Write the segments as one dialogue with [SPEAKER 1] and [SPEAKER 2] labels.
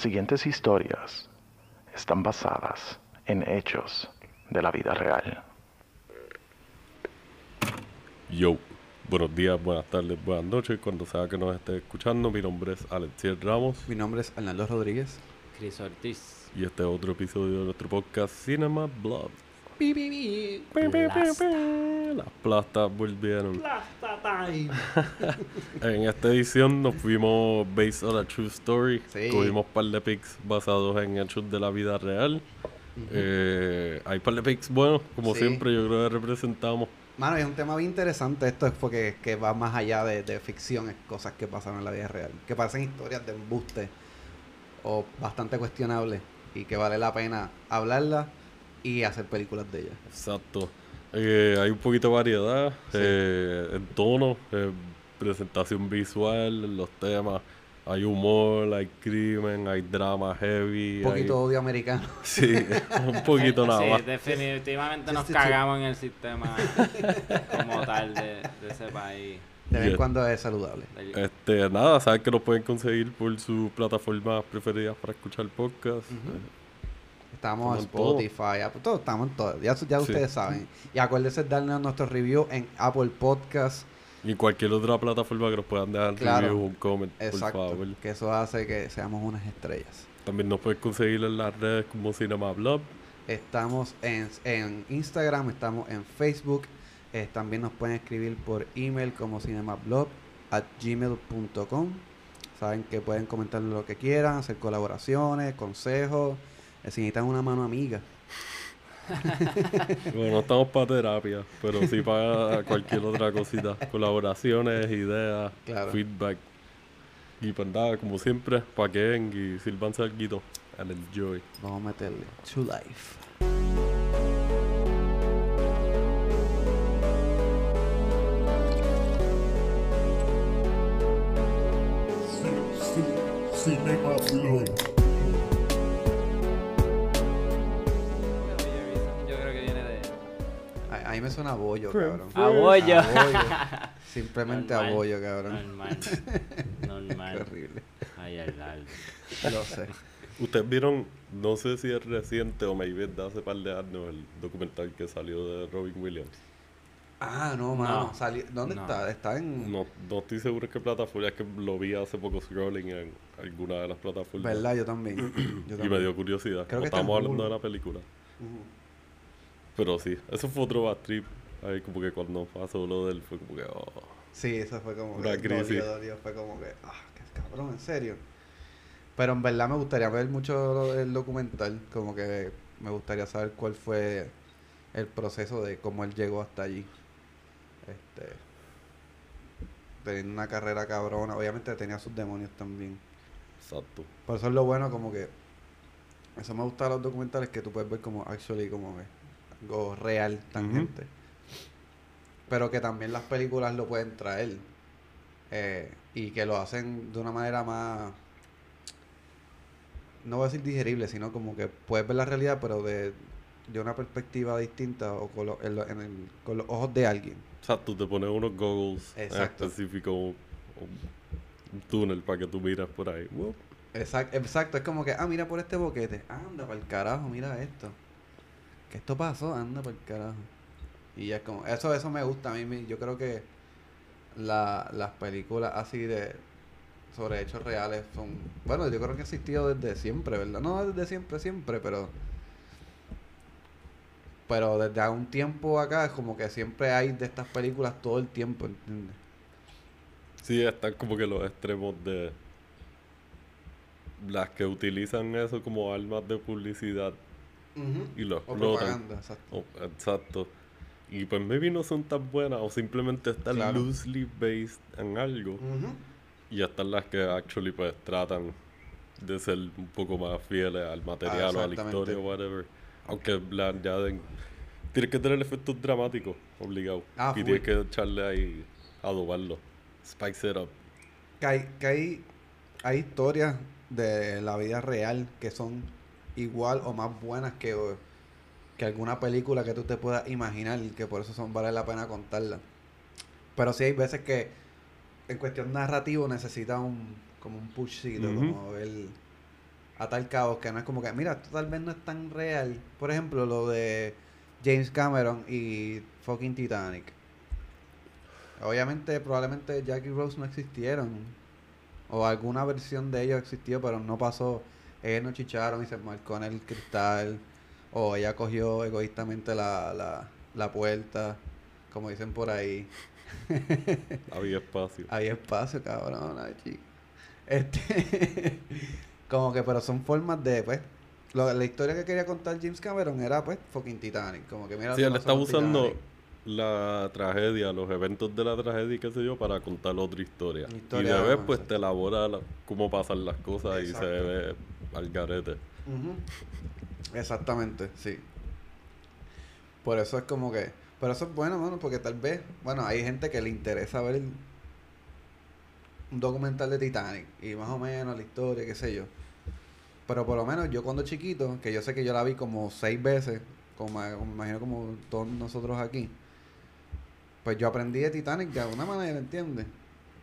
[SPEAKER 1] Las siguientes historias están basadas en hechos de la vida real.
[SPEAKER 2] Yo, buenos días, buenas tardes, buenas noches, cuando sea que nos esté escuchando. Mi nombre es Alexiel Ramos
[SPEAKER 3] Mi nombre es Arnaldo Rodríguez.
[SPEAKER 4] Cris Ortiz.
[SPEAKER 2] y este es otro episodio de nuestro podcast Cinema Blood.
[SPEAKER 4] Plasta.
[SPEAKER 2] Las plastas volvieron. En esta edición nos fuimos based on a true story.
[SPEAKER 3] Sí.
[SPEAKER 2] Un par de pics basados en hechos de la vida real. Eh, hay par de pics buenos, como
[SPEAKER 3] Sí.
[SPEAKER 2] siempre, yo creo que representamos.
[SPEAKER 3] Mano, es un tema bien interesante. Esto es porque que va más allá de, de ficción, es cosas que pasan en la vida real. Que parecen historias de embuste o bastante cuestionables y que vale la pena hablarlas y hacer películas de ellas.
[SPEAKER 2] Exacto. Eh, hay un poquito de variedad
[SPEAKER 3] Sí.
[SPEAKER 2] eh, en tono, eh, presentación visual, los temas. Hay humor, hay crimen, hay drama heavy.
[SPEAKER 3] Un poquito
[SPEAKER 2] hay-
[SPEAKER 3] odio americano.
[SPEAKER 2] Sí, un poquito nada
[SPEAKER 4] sí,
[SPEAKER 2] más.
[SPEAKER 4] definitivamente nos
[SPEAKER 3] Sí, sí, sí.
[SPEAKER 4] cagamos en el sistema como tal de, de ese país.
[SPEAKER 3] De vez en cuando es saludable.
[SPEAKER 2] Este, nada, saben que nos pueden conseguir por sus plataformas preferidas para escuchar podcast. Eh,
[SPEAKER 3] Estamos en. Spotify, Apple, todo, estamos en todo. Ya, ya
[SPEAKER 2] Sí.
[SPEAKER 3] ustedes saben. Y acuérdense de darnos nuestro review en Apple Podcast.
[SPEAKER 2] y cualquier otra plataforma que nos puedan dejar
[SPEAKER 3] Claro.
[SPEAKER 2] review, un comment,
[SPEAKER 3] Exacto.
[SPEAKER 2] por favor.
[SPEAKER 3] Que eso hace que seamos unas estrellas.
[SPEAKER 2] También nos pueden conseguir en las redes como Cinema Blog.
[SPEAKER 3] Estamos en, en Instagram, estamos en Facebook. eh, también nos pueden escribir por email como cinemablog at gmail.com. Saben que pueden comentar lo que quieran, hacer colaboraciones, consejos. Eh, si necesitan una mano amiga.
[SPEAKER 2] Bueno, no estamos para terapia, pero sí para cualquier otra cosita. Colaboraciones, ideas,
[SPEAKER 3] Claro.
[SPEAKER 2] feedback. Y pues nada, como siempre, paquen y sirvanse algo and enjoy.
[SPEAKER 3] Vamos a meterle. To life.
[SPEAKER 5] Cinema Blog.
[SPEAKER 4] Yo
[SPEAKER 3] mí me suena a bollo, cabrón.
[SPEAKER 4] A bollo.
[SPEAKER 3] A bollo. Simplemente a
[SPEAKER 4] Normal.
[SPEAKER 3] bollo, cabrón.
[SPEAKER 4] Normal.
[SPEAKER 3] Qué
[SPEAKER 4] Normal.
[SPEAKER 3] horrible.
[SPEAKER 4] Ay, Arnaldo.
[SPEAKER 3] Lo sé.
[SPEAKER 2] Ustedes vieron, no sé si es reciente o maybe es de hace par de años, el documental que salió de Robin Williams.
[SPEAKER 3] Ah, no, mano.
[SPEAKER 4] No.
[SPEAKER 3] ¿Dónde
[SPEAKER 4] No.
[SPEAKER 3] está? Está en.
[SPEAKER 2] No, no estoy seguro en qué plataforma, es que lo vi hace poco scrolling en alguna de las plataformas.
[SPEAKER 3] ¿Verdad? Yo también. Yo
[SPEAKER 2] Y me dio curiosidad.
[SPEAKER 3] Creo que
[SPEAKER 2] estábamos hablando de la película.
[SPEAKER 3] Ujú.
[SPEAKER 2] Pero sí, eso fue otro bad trip. Ahí como que cuando pasó lo del fue como que oh.
[SPEAKER 3] Sí, eso fue como
[SPEAKER 2] Una
[SPEAKER 3] que
[SPEAKER 2] crisis.
[SPEAKER 3] dolió, dolió, fue como que, ah, qué cabrón, en serio. Pero en verdad me gustaría ver mucho del documental, como que me gustaría saber cuál fue el proceso de cómo él llegó hasta allí. Este teniendo una carrera cabrona, obviamente tenía sus demonios también.
[SPEAKER 2] Exacto.
[SPEAKER 3] Por eso es lo bueno como que eso me gusta de los documentales que tú puedes ver como actually como que algo real, tangente. Pero que también las películas lo pueden traer. eh, y que lo hacen de una manera más no voy a decir digerible, sino como que puedes ver la realidad pero de, de una perspectiva distinta o con, lo- en lo- en el- con los ojos de alguien.
[SPEAKER 2] Exacto, te pones unos goggles en
[SPEAKER 3] Exacto.
[SPEAKER 2] específico, un, un túnel para que tú miras por ahí.
[SPEAKER 3] Exacto, exacto, es como que, ah, mira por este boquete, anda para el carajo, mira esto. Que esto pasó, anda el carajo. Y ya es como, eso, eso me gusta a mí, yo creo que la, las películas así de sobre hechos reales son, bueno, yo creo que ha existido desde siempre, ¿verdad? No desde siempre, siempre, pero pero desde algún tiempo acá es como que siempre hay de estas películas todo el tiempo, ¿entiendes?
[SPEAKER 2] Sí, están como que los extremos de las que utilizan eso como armas de publicidad y lo
[SPEAKER 3] O
[SPEAKER 2] explotan.
[SPEAKER 3] propaganda, exacto.
[SPEAKER 2] Oh, exacto. Y pues maybe no son tan buenas o simplemente están
[SPEAKER 3] Claro.
[SPEAKER 2] loosely based en algo.
[SPEAKER 3] Ujú.
[SPEAKER 2] Y están las que actually pues tratan de ser un poco más fieles al material o a la historia o whatever. Aunque la añaden... Tienes que tener efectos dramáticos, obligado.
[SPEAKER 3] Ah,
[SPEAKER 2] y tienes que echarle ahí, adobarlo. Spice it up.
[SPEAKER 3] que hay, que hay, hay historias de la vida real que son igual o más buenas que, que alguna película que tú te puedas imaginar y que por eso son vale la pena contarla. Pero sí hay veces que en cuestión narrativo necesita un como un pushcito, como ver atar cabos que no es como que, mira, esto tal vez no es tan real. Por ejemplo, lo de James Cameron y fucking Titanic. Obviamente, probablemente Jack y Rose no existieron. O alguna versión de ellos existió, pero no pasó. Ellos no chicharon y se marcó en el cristal. O ella cogió egoístamente la, la, la puerta, como dicen por ahí.
[SPEAKER 2] Había espacio.
[SPEAKER 3] Hay espacio, cabrón. Este, como que, pero son formas de, pues, lo- la historia que quería contar James Cameron era, pues, fucking Titanic. Como que, mira,
[SPEAKER 2] Sí, él está usando
[SPEAKER 3] Titanic.
[SPEAKER 2] La tragedia, los eventos de la tragedia y qué sé yo, para contar otra historia. Y de vez,
[SPEAKER 3] bueno,
[SPEAKER 2] pues,
[SPEAKER 3] exacto.
[SPEAKER 2] te elabora la- cómo pasan las cosas y se ve al garete.
[SPEAKER 3] Ujú. Exactamente, sí. Por eso es como que, pero eso es bueno, mano, porque tal vez, bueno, hay gente que le interesa ver un documental de Titanic y más o menos la historia, qué sé yo. Pero por lo menos yo cuando chiquito, que yo sé que yo la vi como seis veces, como, como me imagino como todos nosotros aquí, pues yo aprendí de Titanic de alguna manera, ¿entiendes?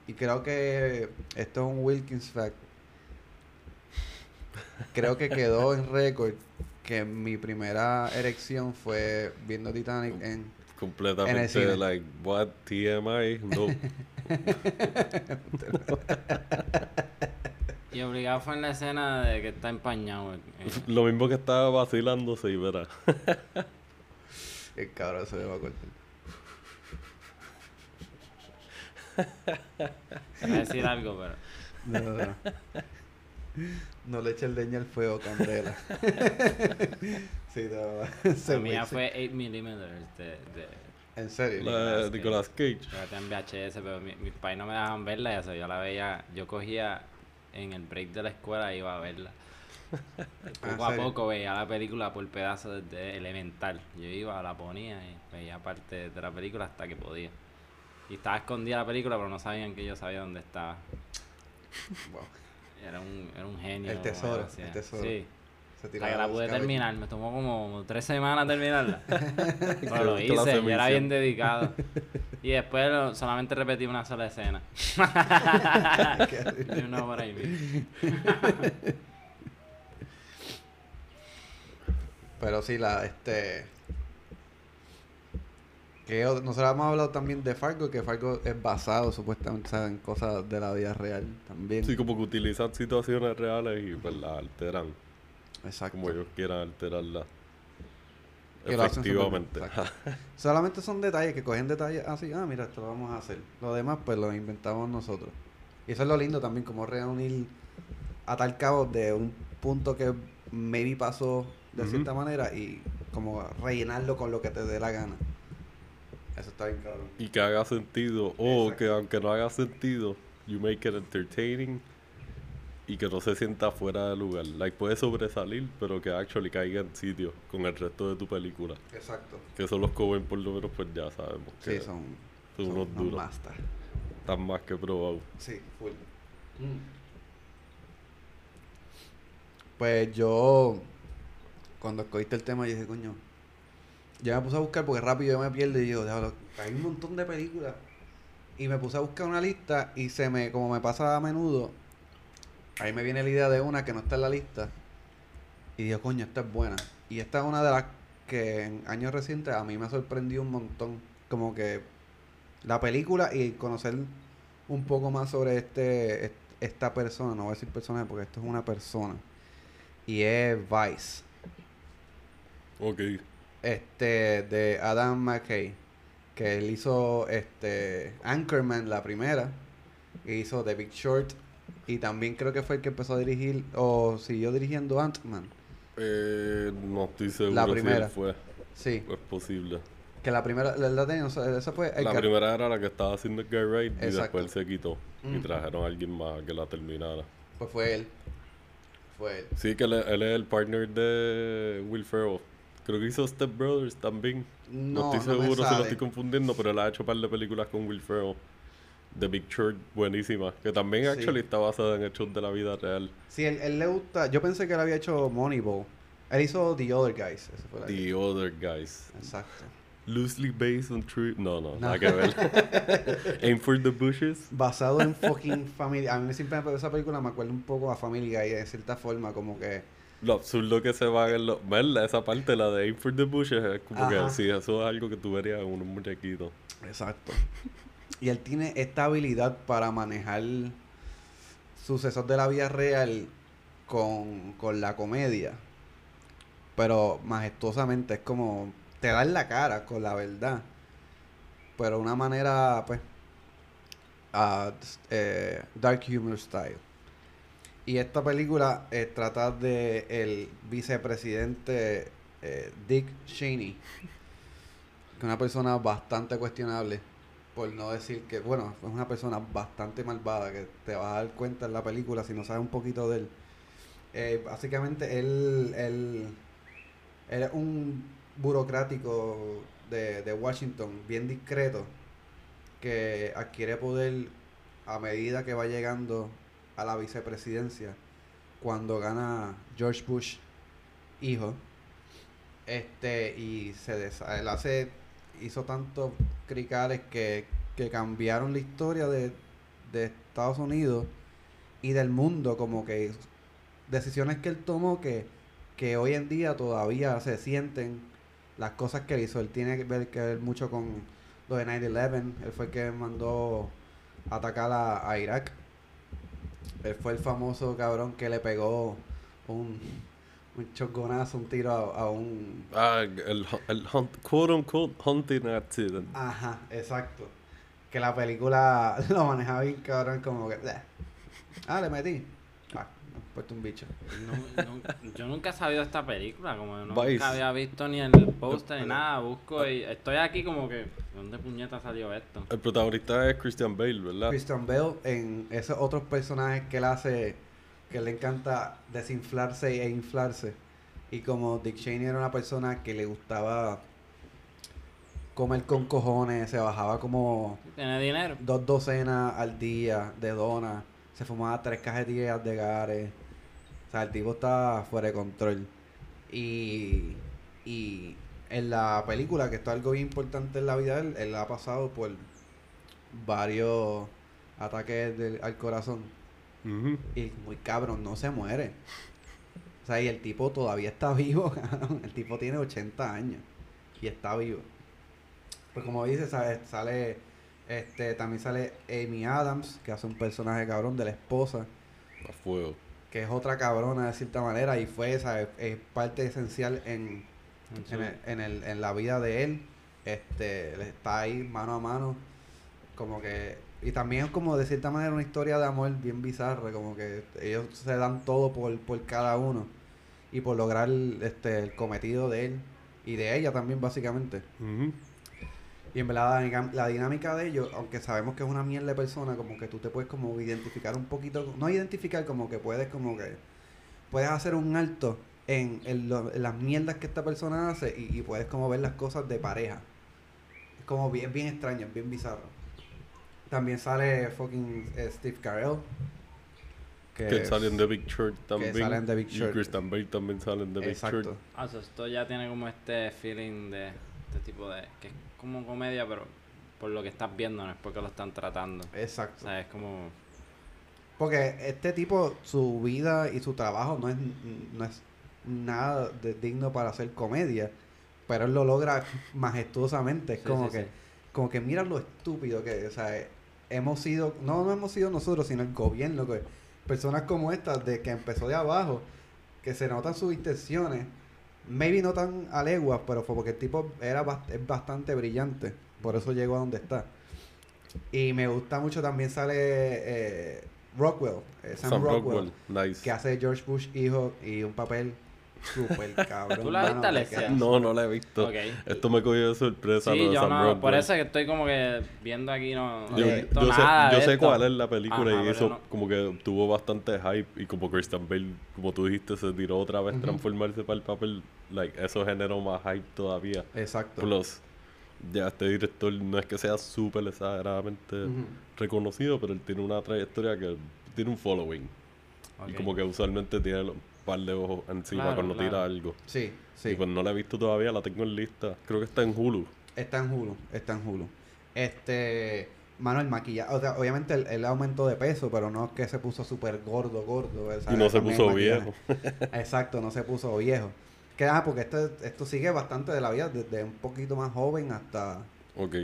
[SPEAKER 3] Y creo que esto es un Wilkins fact. Creo que quedó en récord que mi primera erección fue viendo Titanic en... En el
[SPEAKER 2] Completamente,
[SPEAKER 3] cine.
[SPEAKER 2] like, what, TMI, no.
[SPEAKER 4] Y obligado fue en la escena de que está empañado. eh,
[SPEAKER 2] Lo mismo que estaba vacilándose y verá.
[SPEAKER 3] El cabrón se me va a cortar.
[SPEAKER 4] Voy a decir algo, pero.
[SPEAKER 3] No, no, no. No le eche el leña al fuego, Candela. sí, no,
[SPEAKER 4] La mía fue 8 milímetros de, de,
[SPEAKER 3] En serio.
[SPEAKER 2] La de
[SPEAKER 4] Nicolas
[SPEAKER 2] Cage.
[SPEAKER 4] Yo en VHS, pero mi- mis pais no me dejaban verla y eso yo la veía, yo cogía en el break de la escuela y iba a verla.
[SPEAKER 3] Ah,
[SPEAKER 4] Poco a
[SPEAKER 3] ¿serio?
[SPEAKER 4] poco veía la película por pedazos desde elemental. Yo iba, la ponía y veía parte de la película hasta que podía. Y estaba escondida la película, pero no sabían que yo sabía dónde estaba.
[SPEAKER 3] Wow.
[SPEAKER 4] Era un, era un genio.
[SPEAKER 3] El tesoro, el tesoro.
[SPEAKER 4] Sí.
[SPEAKER 3] Se
[SPEAKER 4] que la pude terminar, me tomó como tres semanas terminarla. Pero lo hice, yo era bien dedicado. Y después lo- solamente repetí una sola escena. y hora y media.
[SPEAKER 3] Pero sí, la, este... Que otro- nosotros hemos hablado también de Fargo, que Fargo es basado supuestamente ¿sabes? en cosas de la vida real también.
[SPEAKER 2] Sí, como que utilizan situaciones reales y pues las alteran
[SPEAKER 3] Exacto.
[SPEAKER 2] como ellos quieran alterarlas. Efectivamente.
[SPEAKER 3] Solamente son detalles que cogen detalles así, ah, mira, esto lo vamos a hacer. Lo demás, pues lo inventamos nosotros. Y eso es lo lindo también, como reunir a tal cabo de un punto que maybe pasó de cierta manera y como rellenarlo con lo que te dé la gana. Eso está bien cabrón.
[SPEAKER 2] y que haga sentido. O
[SPEAKER 3] Exacto.
[SPEAKER 2] que aunque no haga sentido, you make it entertaining y que no se sienta fuera de lugar. Like puede sobresalir, pero que actually caiga en sitio con el resto de tu película.
[SPEAKER 3] Exacto.
[SPEAKER 2] Que eso los Coen por lo menos pues ya sabemos
[SPEAKER 3] Sí, son,
[SPEAKER 2] son
[SPEAKER 3] son
[SPEAKER 2] unos duros. están más que probados.
[SPEAKER 3] Sí, full. Pues yo, cuando escogiste el tema, yo dije, coño, ya me puse a buscar porque rápido yo me pierdo y digo, hay un montón de películas. Y me puse a buscar una lista y se me, como me pasa a menudo, ahí me viene la idea de una que no está en la lista. Y digo, coño, esta es buena. Y esta es una de las que en años recientes a mí me ha sorprendido un montón. Como que la película y conocer un poco más sobre este est- esta persona, no voy a decir personaje porque esto es una persona. Y es Vice.
[SPEAKER 2] Ok.
[SPEAKER 3] Este de Adam McKay, que él hizo este Anchorman la primera, y hizo The Big Short y también creo que fue el que empezó a dirigir o siguió dirigiendo Ant-Man.
[SPEAKER 2] Eh, no estoy seguro
[SPEAKER 3] La
[SPEAKER 2] si
[SPEAKER 3] primera.
[SPEAKER 2] él fue.
[SPEAKER 3] Sí,
[SPEAKER 2] Es posible.
[SPEAKER 3] que la primera la, la tenía, o sea, esa fue el
[SPEAKER 2] La
[SPEAKER 3] que-
[SPEAKER 2] primera era la que estaba haciendo Guy Wright y
[SPEAKER 3] Exacto.
[SPEAKER 2] después él se quitó. Y trajeron a alguien más que la terminara.
[SPEAKER 3] pues fue él. Fue él.
[SPEAKER 2] Sí, que él, es- él es el partner de Will Ferrell. Creo que hizo Step Brothers también. No,
[SPEAKER 3] No,
[SPEAKER 2] estoy
[SPEAKER 3] no me
[SPEAKER 2] seguro si lo estoy confundiendo, pero él ha hecho un par de películas con Will Ferrell. The Big Short, buenísima. Que también
[SPEAKER 3] Sí.
[SPEAKER 2] actually está basada en hechos de la vida real.
[SPEAKER 3] Sí, él, él le gusta. Yo pensé que él había hecho Moneyball. Él hizo The Other Guys. Esa fue la
[SPEAKER 2] The Other Guys.
[SPEAKER 3] Exacto.
[SPEAKER 2] Loosely based on true. No, no,
[SPEAKER 3] No.
[SPEAKER 2] nada que ver. Aim for the bushes.
[SPEAKER 3] Basado en fucking familia. A mí siempre esa película me acuerda un poco a Family Guy de cierta forma, como que.
[SPEAKER 2] Lo absurdo que se va en los. ¿Verdad? Esa parte, la de Aim for the bushes, es como que sí, eso es algo que tú verías en unos muñequitos.
[SPEAKER 3] Exacto. Y él tiene esta habilidad para manejar sucesos de la vida real con, con la comedia. Pero majestuosamente es como te da en la cara con la verdad. Pero de una manera, pues, eh, dark humor style. Y esta película eh, trata de el vicepresidente eh, Dick Cheney, que es una persona bastante cuestionable, por no decir que, bueno, es una persona bastante malvada, que te vas a dar cuenta en la película si no sabes un poquito de él. Eh, básicamente él, él, él es un burocrático de, de Washington, bien discreto, que adquiere poder a medida que va llegando a la vicepresidencia, cuando gana George Bush, hijo, este, y se desa- él hace, hizo tantos cricales que, que cambiaron la historia de, de Estados Unidos y del mundo, como que decisiones que él tomó que, que hoy en día todavía se sienten las cosas que él hizo. Él tiene que ver, que ver mucho con lo de 9-11. Él fue el que mandó atacar a, a Irak. Él fue el famoso cabrón que le pegó un, un choconazo, un tiro a, a un...
[SPEAKER 2] Ah, el, el hunt, quote unquote hunting accident.
[SPEAKER 3] Ajá, exacto. Que la película lo manejaba bien cabrón, como que... "Eh". Ah, le metí. Puesto un bicho.
[SPEAKER 4] No- no- yo nunca he sabido esta película, como nunca
[SPEAKER 2] Vice.
[SPEAKER 4] había visto ni el póster ni nada. Busco y estoy aquí como que, ¿de dónde puñeta salió esto?
[SPEAKER 2] El protagonista es Christian Bale, ¿verdad?
[SPEAKER 3] Christian Bale en esos otros personajes que él hace, que le encanta desinflarse e inflarse. Y como Dick Cheney era una persona que le gustaba comer con cojones, se bajaba como
[SPEAKER 4] ¿Tiene dinero?
[SPEAKER 3] dos docenas al día de donas, se fumaba tres cajetillas de gares. O sea, el tipo estaba fuera de control. Y, y en la película, que esto es algo bien importante en la vida él, él ha pasado por varios ataques del- al corazón. Y muy cabrón, no se muere. O sea, y el tipo todavía está vivo, cabrón. El tipo tiene 80 años y está vivo. Pues como dice, sale este, también sale Amy Adams, que hace un personaje cabrón de la esposa,
[SPEAKER 2] A fuego.
[SPEAKER 3] que es otra cabrona de cierta manera y fue esa es parte esencial en,
[SPEAKER 4] En
[SPEAKER 3] el- en, el- en la vida de él. Este, él está ahí mano a mano, como que y también es como de cierta manera una historia de amor bien bizarra, como que ellos se dan todo por, por cada uno y por lograr este el cometido de él y de ella también básicamente.
[SPEAKER 2] Ujú.
[SPEAKER 3] Y en verdad la, dinámica- la dinámica de ellos, aunque sabemos que es una mierda de persona, como que tú te puedes como identificar un poquito, no identificar, como que puedes como que puedes hacer un alto en, en lo- en las mierdas que esta persona hace y, y puedes como ver las cosas de pareja. Es como bien, bien extraño, bien bizarro. También sale fucking eh, Steve Carell.
[SPEAKER 2] Que sale en The Big Short también.
[SPEAKER 3] sale en The Big Short.
[SPEAKER 2] Y Christian Bale también sale en The Big
[SPEAKER 3] Exacto.
[SPEAKER 2] Short.
[SPEAKER 4] Ah, so esto ya tiene como este feeling de este tipo de... que es como comedia, pero por lo que estás viendo, no es porque lo están tratando. O
[SPEAKER 3] Exacto.
[SPEAKER 4] sea, es como...
[SPEAKER 3] Porque este tipo, su vida y su trabajo no es, no es nada de digno para hacer comedia, pero él lo logra majestuosamente. Es
[SPEAKER 4] Sí,
[SPEAKER 3] como
[SPEAKER 4] sí,
[SPEAKER 3] que,
[SPEAKER 4] sí.
[SPEAKER 3] como que mira lo estúpido que, o sea, hemos sido, no, no hemos sido nosotros, sino el gobierno, que personas como estas, de que empezó de abajo, que se notan sus intenciones, maybe no tan a leguas, pero fue porque el tipo era bast- es bastante brillante, por eso llegó a donde está. Y me gusta mucho también sale eh, Rockwell, eh, Sam,
[SPEAKER 2] Sam
[SPEAKER 3] Rockwell,
[SPEAKER 2] Rockwell. Nice.
[SPEAKER 3] que hace George Bush hijo y un papel súper cabrón.
[SPEAKER 4] ¿Tú la viste,
[SPEAKER 3] mano, que
[SPEAKER 4] Alexia?
[SPEAKER 2] No, no la he visto. Esto me cogió de sorpresa
[SPEAKER 4] Sí,
[SPEAKER 2] lo de
[SPEAKER 4] yo
[SPEAKER 2] Sam
[SPEAKER 4] no, por eso es que estoy como que viendo aquí no, no
[SPEAKER 2] Yo,
[SPEAKER 4] he visto
[SPEAKER 2] yo sé,
[SPEAKER 4] nada
[SPEAKER 2] yo
[SPEAKER 4] de
[SPEAKER 2] sé
[SPEAKER 4] esto.
[SPEAKER 2] cuál es la película
[SPEAKER 4] Ajá,
[SPEAKER 2] y eso
[SPEAKER 4] no-
[SPEAKER 2] como que tuvo bastante hype y como Christian Bale, como tú dijiste, se tiró otra vez
[SPEAKER 3] Ujú.
[SPEAKER 2] transformarse para el papel, like, eso generó más hype todavía.
[SPEAKER 3] Exacto.
[SPEAKER 2] Plus, ya este director no es que sea súper exageradamente reconocido, pero él tiene una trayectoria que tiene un following. Y como que usualmente tiene un par de ojos encima
[SPEAKER 4] Claro,
[SPEAKER 2] cuando tira algo.
[SPEAKER 3] Sí, sí.
[SPEAKER 2] Y pues no la he visto todavía, la tengo en lista. Creo que está en Hulu.
[SPEAKER 3] Está en Hulu, está en Hulu. Este, mano, el maquillaje, o sea, obviamente él, él aumentó de peso, pero no es que se puso súper gordo, gordo.
[SPEAKER 2] Y no se
[SPEAKER 3] también
[SPEAKER 2] puso
[SPEAKER 3] el maquillaje.
[SPEAKER 2] viejo.
[SPEAKER 3] Exacto, no se puso viejo. Que ah, porque esto, esto sigue bastante de la vida, desde un poquito más joven hasta
[SPEAKER 2] Ok.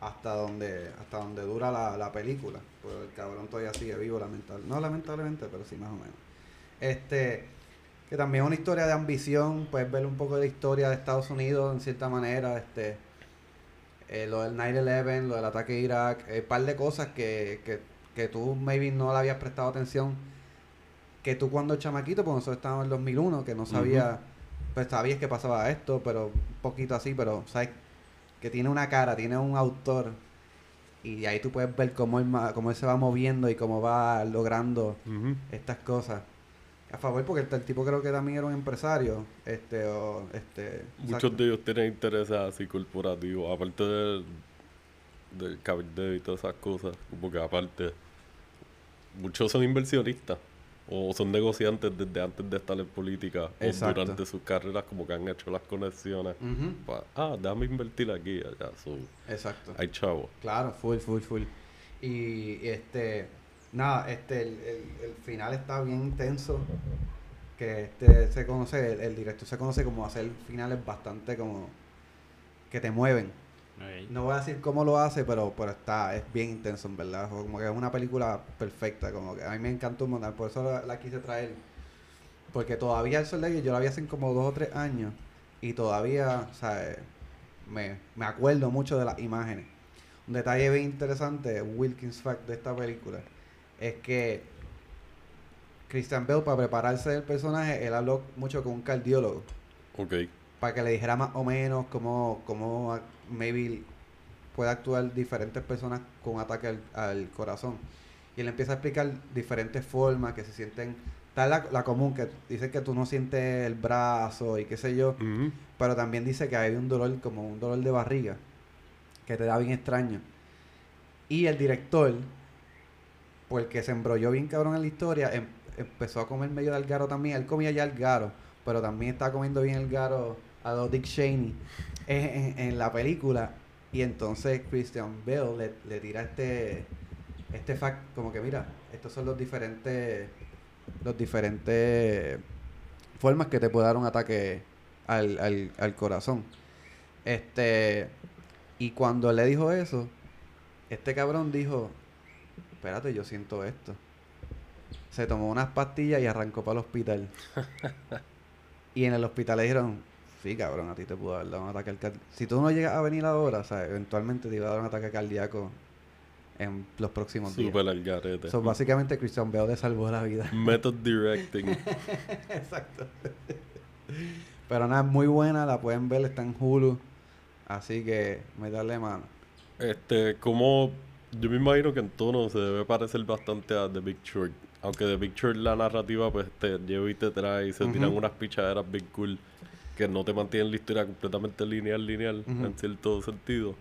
[SPEAKER 3] hasta donde hasta donde dura la, la película. Pues el cabrón todavía sigue vivo, lamentablemente. No lamentablemente, pero sí más o menos. Este, que también es una historia de ambición, puedes ver un poco de la historia de Estados Unidos en cierta manera, este, eh, lo del 9-11, lo del ataque a Irak, un par de cosas que, que, que tú maybe no le habías prestado atención, que tú cuando chamaquito, pues nosotros estábamos en el 2001, que no sabía, pues sabías que pasaba esto, pero un poquito así, pero sabes que tiene una cara, tiene un autor, y ahí tú puedes ver cómo él, cómo él se va moviendo y cómo va logrando estas cosas. A favor, porque el, el tipo creo que también era un empresario, este, o, este...
[SPEAKER 2] Muchos
[SPEAKER 3] exacto.
[SPEAKER 2] de ellos tienen intereses así corporativos, aparte del, del cabildeo y todas esas cosas, como que aparte, muchos son inversionistas o son negociantes desde antes de estar en política
[SPEAKER 3] Exacto.
[SPEAKER 2] o durante sus carreras, como que han hecho las conexiones. Ah, déjame invertir aquí allá. So,
[SPEAKER 3] Exacto.
[SPEAKER 2] hay chavos.
[SPEAKER 3] Claro, full, full, full. Y este, nada, este, el, el- el final está bien intenso. Que este se conoce, el, el director se conoce como hacer finales bastante como que te mueven. No voy a decir cómo lo hace, pero, pero está, es bien intenso, en verdad. Como que es una película perfecta, como que a mí me encantó un montón, por eso la, la quise traer. Porque todavía el Sol de yo la vi hace como dos o tres años y todavía, o sea, eh, me, me acuerdo mucho de las imágenes. Un detalle bien interesante, Wilkins fact de esta película, es que Christian Bale para prepararse del personaje, él habló mucho con un cardiólogo
[SPEAKER 2] Ok.
[SPEAKER 3] para que le dijera más o menos cómo, cómo maybe puede actuar diferentes personas con ataque al, al corazón. Y él empieza a explicar diferentes formas que se sienten, tal la, la común, que dice que tú no sientes el brazo y qué sé yo, pero también dice que hay un dolor como un dolor de barriga, que te da bien extraño. Y el director, porque se embrolló bien cabrón en la historia, em- empezó a comer medio de algaro también. Él comía ya algaro, pero también estaba comiendo bien algaro a los Dick Cheney en, en- la película. Y entonces Christian Bale le, le tira este este fact como que mira, estos son los diferentes los diferentes formas que te puede dar un ataque al, al, al corazón. Este y cuando le dijo eso, este cabrón dijo, espérate, yo siento esto. Se tomó unas pastillas y arrancó para el hospital. y en el hospital le dijeron, sí, cabrón, a ti te pudo haber dado un ataque al cardíaco. Si tú no llegas a venir ahora, o sea, eventualmente te iba a dar un ataque cardíaco en los próximos días.
[SPEAKER 2] Súper garete.
[SPEAKER 3] So, básicamente Christian Bale le salvó la vida.
[SPEAKER 2] Method directing.
[SPEAKER 3] Exacto. Pero nada, es muy buena, la pueden ver, está en Hulu. Así que meterle mano.
[SPEAKER 2] Este, como yo me imagino que en tono se debe parecer bastante a The Big Short. Aunque The Big Short la narrativa pues te lleva y te trae y se tiran unas pichaderas bien cool que no te mantienen la historia completamente lineal, lineal en cierto sentido.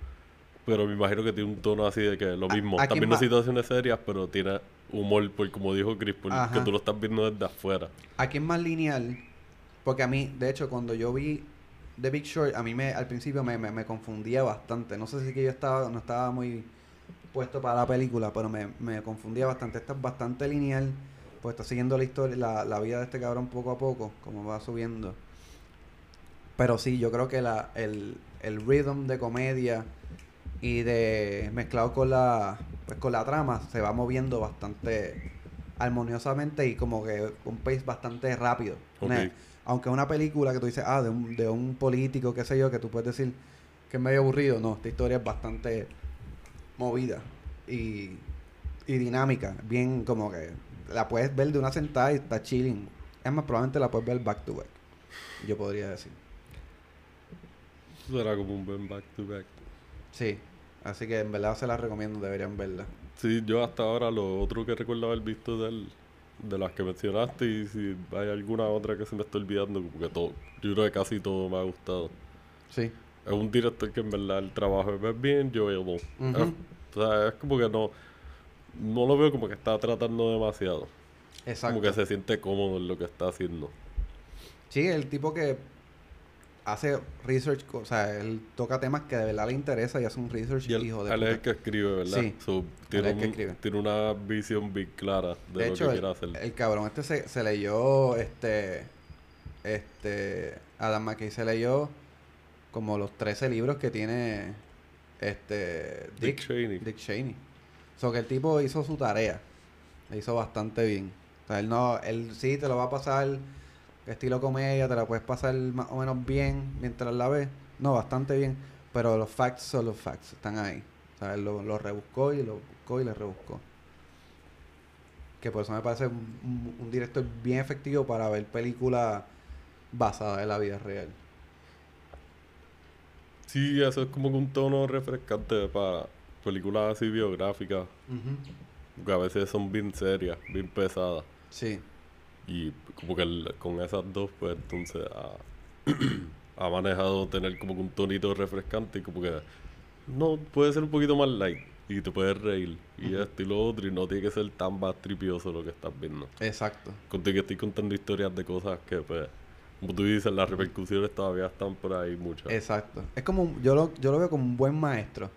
[SPEAKER 2] Pero me imagino que tiene un tono así de que lo mismo.
[SPEAKER 3] ¿a
[SPEAKER 2] Estás viendo situaciones serias, pero tiene humor, por como dijo Chris, por que tú lo estás viendo desde afuera.
[SPEAKER 3] Aquí es más lineal, porque a mí, de hecho, cuando yo vi The Big Short, a mí me, al principio me, me, me confundía bastante. No sé si que yo estaba, no estaba muy puesto para la película, pero me, me confundía bastante. Esta es bastante lineal, pues está siguiendo la historia, la, la vida de este cabrón poco a poco, como va subiendo. Pero sí, yo creo que la, el, el rhythm de comedia y de mezclado con la pues con la trama se va moviendo bastante armoniosamente y como que un pace bastante rápido.
[SPEAKER 2] Ok.
[SPEAKER 3] Una- aunque una película que tú dices, ah, de un, de un político, qué sé yo, que tú puedes decir que es medio aburrido. No, esta historia es bastante movida y, y dinámica. Bien como que la puedes ver de una sentada y está chilling. Es más, probablemente la puedes ver back to back. Yo podría decir.
[SPEAKER 2] Será como un buen back to back.
[SPEAKER 3] Sí. Así que en verdad se la recomiendo, deberían verla.
[SPEAKER 2] Sí, yo hasta ahora lo otro que recuerdo haber visto de él, de las que mencionaste, y si hay alguna otra que se me está olvidando, como que todo, yo creo que casi todo me ha gustado.
[SPEAKER 3] Sí.
[SPEAKER 2] Es un director que en verdad el trabajo es bien enjoyable.
[SPEAKER 3] Ujú.
[SPEAKER 2] Es- o sea, es como que no, no lo veo como que está tratando demasiado.
[SPEAKER 3] Exacto.
[SPEAKER 2] Como que se siente cómodo en lo que está haciendo.
[SPEAKER 3] Sí, el tipo que hace research, o sea, él toca temas que de verdad le interesa y hace un research
[SPEAKER 2] Y él,
[SPEAKER 3] hijo de
[SPEAKER 2] él es el que escribe, ¿verdad?
[SPEAKER 3] Sí,
[SPEAKER 2] So, tiene,
[SPEAKER 3] él es el que
[SPEAKER 2] un-
[SPEAKER 3] escribe.
[SPEAKER 2] tiene una visión bien clara de,
[SPEAKER 3] De
[SPEAKER 2] lo
[SPEAKER 3] hecho,
[SPEAKER 2] que
[SPEAKER 3] el,
[SPEAKER 2] quiere hacer.
[SPEAKER 3] el cabrón este se, se leyó, este, este, Adam McKay se leyó como los 13 libros que tiene, este,
[SPEAKER 2] Dick Cheney.
[SPEAKER 3] Dick Cheney. O sea, que el tipo hizo su tarea. La hizo bastante bien. O sea, él no, él sí te lo va a pasar estilo comedia, te la puedes pasar más o menos bien mientras la ves. No, bastante bien. Pero los facts son los facts, están ahí. O sea, él lo, lo rebuscó y lo buscó y le rebuscó. Que por eso me parece un, un- un director bien efectivo para ver películas basadas en la vida real.
[SPEAKER 2] Sí, eso es como que un tono refrescante para películas así biográficas, que a veces son bien serias, bien pesadas.
[SPEAKER 3] Sí.
[SPEAKER 2] Y como que el- con esas dos, pues entonces ha, ha manejado tener como que un tonito refrescante y como que no puede ser un poquito más light y te puedes reír y esto y lo otro y no tiene que ser tan más tripioso lo que estás viendo.
[SPEAKER 3] Exacto.
[SPEAKER 2] Contigo que estoy contando historias de cosas que pues como tú dices las repercusiones todavía están por ahí muchas.
[SPEAKER 3] Exacto. Es como, yo lo, yo lo veo como un buen maestro.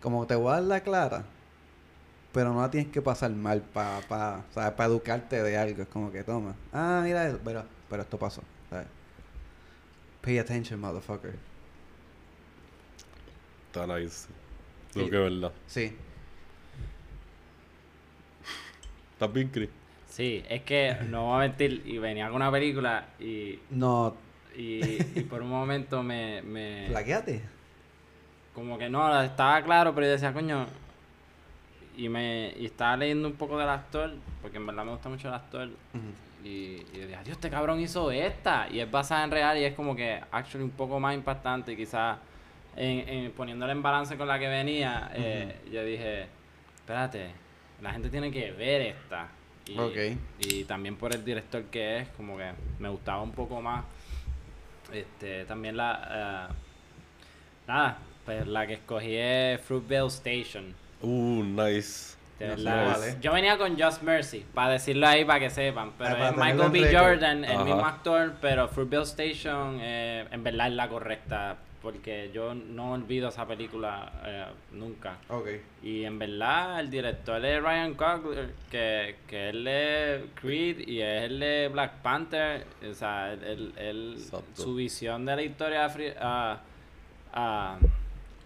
[SPEAKER 3] Como te voy a dar la clara, pero no la tienes que pasar mal para pa, ¿sabes? pa educarte de algo. Es como que toma. Ah, mira, eso, pero, pero esto pasó. ¿sabes? Pay attention, motherfucker.
[SPEAKER 2] Está nice.
[SPEAKER 3] Sí.
[SPEAKER 2] Lo que es verdad.
[SPEAKER 3] Sí.
[SPEAKER 2] ¿Estás bien, Chris?
[SPEAKER 4] Sí, es que no voy a mentir, y venía con una película y,
[SPEAKER 3] No,
[SPEAKER 4] y, y por un momento me, me como que no, estaba claro, pero yo decía, coño, y me y estaba leyendo un poco del actor, porque en verdad me gusta mucho el actor, y, y yo dije, Dios, este cabrón hizo esta, y es basada en real y es como que actually un poco más impactante, quizás en, en poniéndola en balance con la que venía, eh, yo dije, espérate, la gente tiene que ver esta. Y,
[SPEAKER 3] Ok.
[SPEAKER 4] y también por el director que es, como que me gustaba un poco más. Este, también la... eh, nada, pues la que escogí es Fruitvale Station.
[SPEAKER 2] Uh, nice.
[SPEAKER 3] No.
[SPEAKER 4] Yo venía con Just Mercy, para decirlo ahí para que sepan. Pero
[SPEAKER 3] Ah,
[SPEAKER 4] es Michael B. Jordan, el
[SPEAKER 2] Ajá.
[SPEAKER 4] mismo actor, pero Fruitvale Station eh, en verdad es la correcta. Porque yo no olvido esa película eh, nunca. Y en verdad el director es Ryan Coogler, que, que él es Creed y es el de Black Panther. O sea, él, él- él- su visión de la historia afri ah, ah,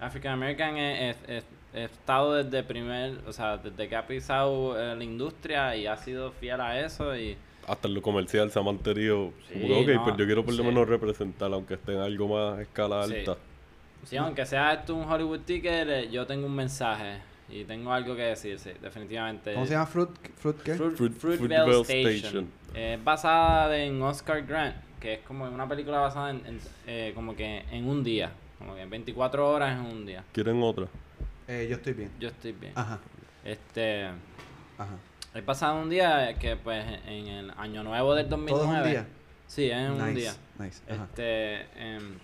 [SPEAKER 4] African American es, es- es- estado desde primer, o sea, desde que ha pisado eh, la industria y ha sido fiel a eso y
[SPEAKER 2] Hasta en lo comercial se ha mantenido.
[SPEAKER 4] Sí,
[SPEAKER 2] como que, ok,
[SPEAKER 4] no,
[SPEAKER 2] pues yo quiero por lo
[SPEAKER 4] sí.
[SPEAKER 2] menos representar, aunque esté en algo más a escala
[SPEAKER 4] Sí.
[SPEAKER 2] alta.
[SPEAKER 4] sí, aunque sea esto un Hollywood ticket, eh, yo tengo un mensaje y tengo algo que decir, sí, definitivamente.
[SPEAKER 3] ¿Cómo se llama Fruit? ¿Fruit qué?
[SPEAKER 4] Fruit,
[SPEAKER 2] Fruit-
[SPEAKER 4] Fruitvale
[SPEAKER 2] Fruitvale
[SPEAKER 4] Station.
[SPEAKER 2] Station.
[SPEAKER 4] Es basada en Oscar Grant, que es como una película basada en, en, eh, como que en un día, como que en 24 horas en un día.
[SPEAKER 2] ¿Quieren otra?
[SPEAKER 3] Eh, yo estoy bien.
[SPEAKER 4] Yo estoy bien.
[SPEAKER 3] Ajá.
[SPEAKER 4] Este,
[SPEAKER 3] Ajá.
[SPEAKER 4] Basada en un día que pues en el año nuevo del 2009.
[SPEAKER 3] ¿Todo un día?
[SPEAKER 4] Sí, es en un día.
[SPEAKER 3] Nice.
[SPEAKER 4] Este, em,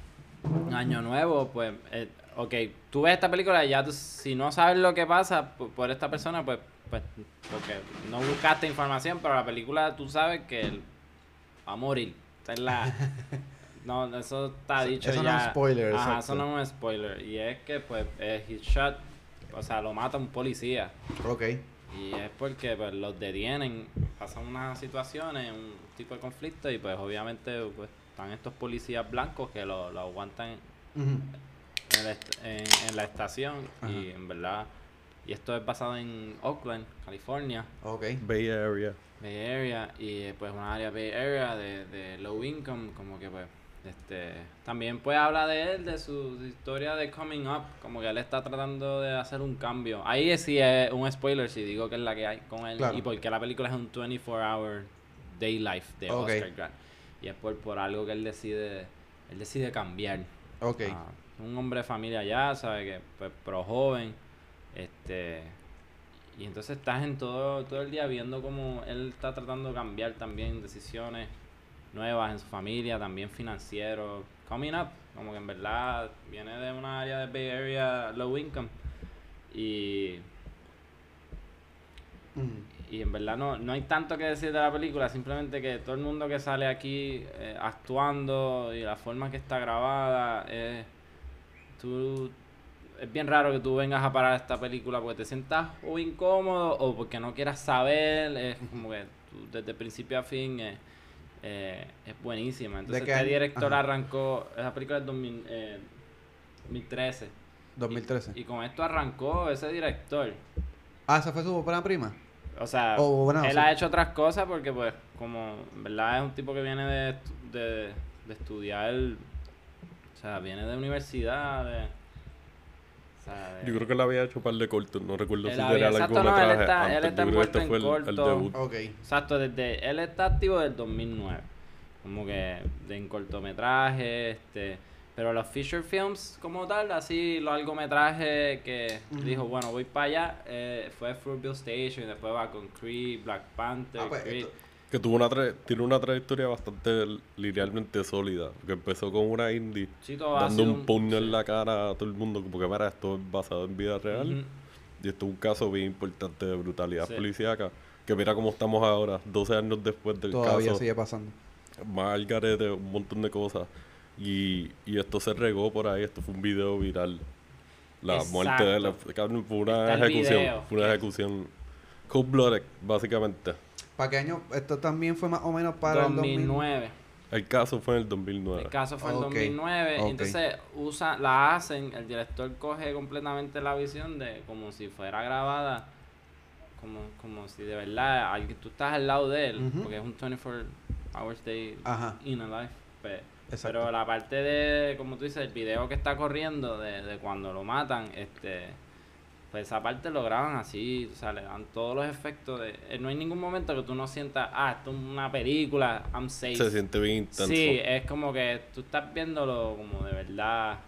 [SPEAKER 4] año nuevo, pues, eh, ok, tú ves esta película y ya tú, si no sabes lo que pasa por, por esta persona, pues, pues, porque no buscaste información, pero la película tú sabes que él va a morir. Esa es la... No, eso está
[SPEAKER 3] Eso-
[SPEAKER 4] dicho
[SPEAKER 3] eso no
[SPEAKER 4] ya.
[SPEAKER 3] es spoiler,
[SPEAKER 4] Ajá,
[SPEAKER 3] exacto.
[SPEAKER 4] eso no es un spoiler. Y es que, pues, eh, he shot, o sea, lo mata un policía.
[SPEAKER 3] Ok.
[SPEAKER 4] Y es porque pues, los detienen, pasan unas situaciones, un tipo de conflicto y pues obviamente pues, están estos policías blancos que lo, lo aguantan en, en- en la estación y en verdad, y esto es basado en Oakland, California,
[SPEAKER 3] Ok.
[SPEAKER 2] Bay Area.
[SPEAKER 4] Bay Area y pues una área Bay Area de, de low income, como que pues este también pues habla de él, de su, historia de coming up, como que él está tratando de hacer un cambio. Ahí sí es un spoiler si digo que es la que hay con él
[SPEAKER 3] Claro.
[SPEAKER 4] y porque la película es un 24 hour day life de
[SPEAKER 3] Ok.
[SPEAKER 4] Oscar Grant. Y es por, por algo que él decide él decide cambiar.
[SPEAKER 3] Ok.
[SPEAKER 4] Ah, un hombre de familia ya, sabe que pues pro joven, este y entonces estás en todo todo el día viendo cómo él está tratando de cambiar también decisiones nuevas en su familia, también financiero, coming up, como que en verdad viene de una área de Bay Area low income y y en verdad no, no hay tanto que decir de la película, simplemente que todo el mundo que sale aquí eh, actuando y la forma que está grabada, eh, tú, es bien raro que tú vengas a parar esta película porque te sientas o incómodo o porque no quieras saber, es como que tú, desde principio a fin eh, eh, es buenísima. Entonces
[SPEAKER 3] qué
[SPEAKER 4] este director
[SPEAKER 3] Ajá.
[SPEAKER 4] arrancó, esa película es 2000, eh, 2013.
[SPEAKER 3] 2013.
[SPEAKER 4] Y, y con esto arrancó ese director.
[SPEAKER 3] Ah, esa fue su ópera prima.
[SPEAKER 4] O sea,
[SPEAKER 3] Oh, bueno,
[SPEAKER 4] él
[SPEAKER 3] sí.
[SPEAKER 4] ha hecho otras cosas porque, pues, como, en verdad es un tipo que viene de, de, de estudiar, o sea, viene de universidad, de...
[SPEAKER 2] Yo creo que él había hecho un par de cortos, no recuerdo
[SPEAKER 4] Él
[SPEAKER 2] si
[SPEAKER 4] había-
[SPEAKER 2] era el
[SPEAKER 4] exacto, no, él está-
[SPEAKER 2] antes.
[SPEAKER 4] él está envuelto
[SPEAKER 2] este fue
[SPEAKER 4] en
[SPEAKER 2] el, el
[SPEAKER 4] corto.
[SPEAKER 2] debut.
[SPEAKER 3] Ok.
[SPEAKER 4] Exacto, desde, él está activo desde el 2009, como que de, en cortometraje, este... Pero los feature films como tal, así los largometrajes que dijo, bueno, voy para allá, eh, fue Fruitvale Station y después va con Creed, Black Panther,
[SPEAKER 3] Ah, pues,
[SPEAKER 4] Creed.
[SPEAKER 3] esto-
[SPEAKER 2] Que tuvo una tra- tiene una trayectoria bastante linealmente sólida. Que empezó con una indie
[SPEAKER 4] Sí,
[SPEAKER 2] dando un puño
[SPEAKER 4] sí.
[SPEAKER 2] en la cara a todo el mundo. Porque mira, esto es basado en vida real. Y esto es un caso bien importante de brutalidad
[SPEAKER 4] Sí.
[SPEAKER 2] policíaca. Que mira cómo estamos ahora, 12 años después del
[SPEAKER 3] Todavía
[SPEAKER 2] caso.
[SPEAKER 3] sigue pasando.
[SPEAKER 2] Más al garete, un montón de cosas. Y, y esto se regó por ahí. Esto fue un video viral. La
[SPEAKER 4] Exacto.
[SPEAKER 2] muerte de él. cabrón, Fue una
[SPEAKER 4] Está
[SPEAKER 2] ejecución. Fue una ejecución. Cold blooded, básicamente.
[SPEAKER 3] ¿Para qué año? Esto también fue más o menos para el 2009.
[SPEAKER 4] 2009.
[SPEAKER 2] El caso fue en el 2009.
[SPEAKER 4] El caso fue en
[SPEAKER 3] Ok,
[SPEAKER 4] 2009.
[SPEAKER 3] ok.
[SPEAKER 4] Entonces usa, la hacen, el director coge completamente la visión de como si fuera grabada, como, como si de verdad alguien, tú estás al lado de él,
[SPEAKER 3] Ujú.
[SPEAKER 4] porque es un 24 hours day
[SPEAKER 3] Ajá.
[SPEAKER 4] in a life. pe-
[SPEAKER 3] Exacto.
[SPEAKER 4] Pero la parte de, como tú dices, el video que está corriendo de, de cuando lo matan, este pues esa parte lo graban así, o sea, le dan todos los efectos de... eh, no hay ningún momento que tú no sientas, ah, esto es una película, I'm safe.
[SPEAKER 2] Se siente bien intenso.
[SPEAKER 4] Sí, es como que tú estás viéndolo como de verdad.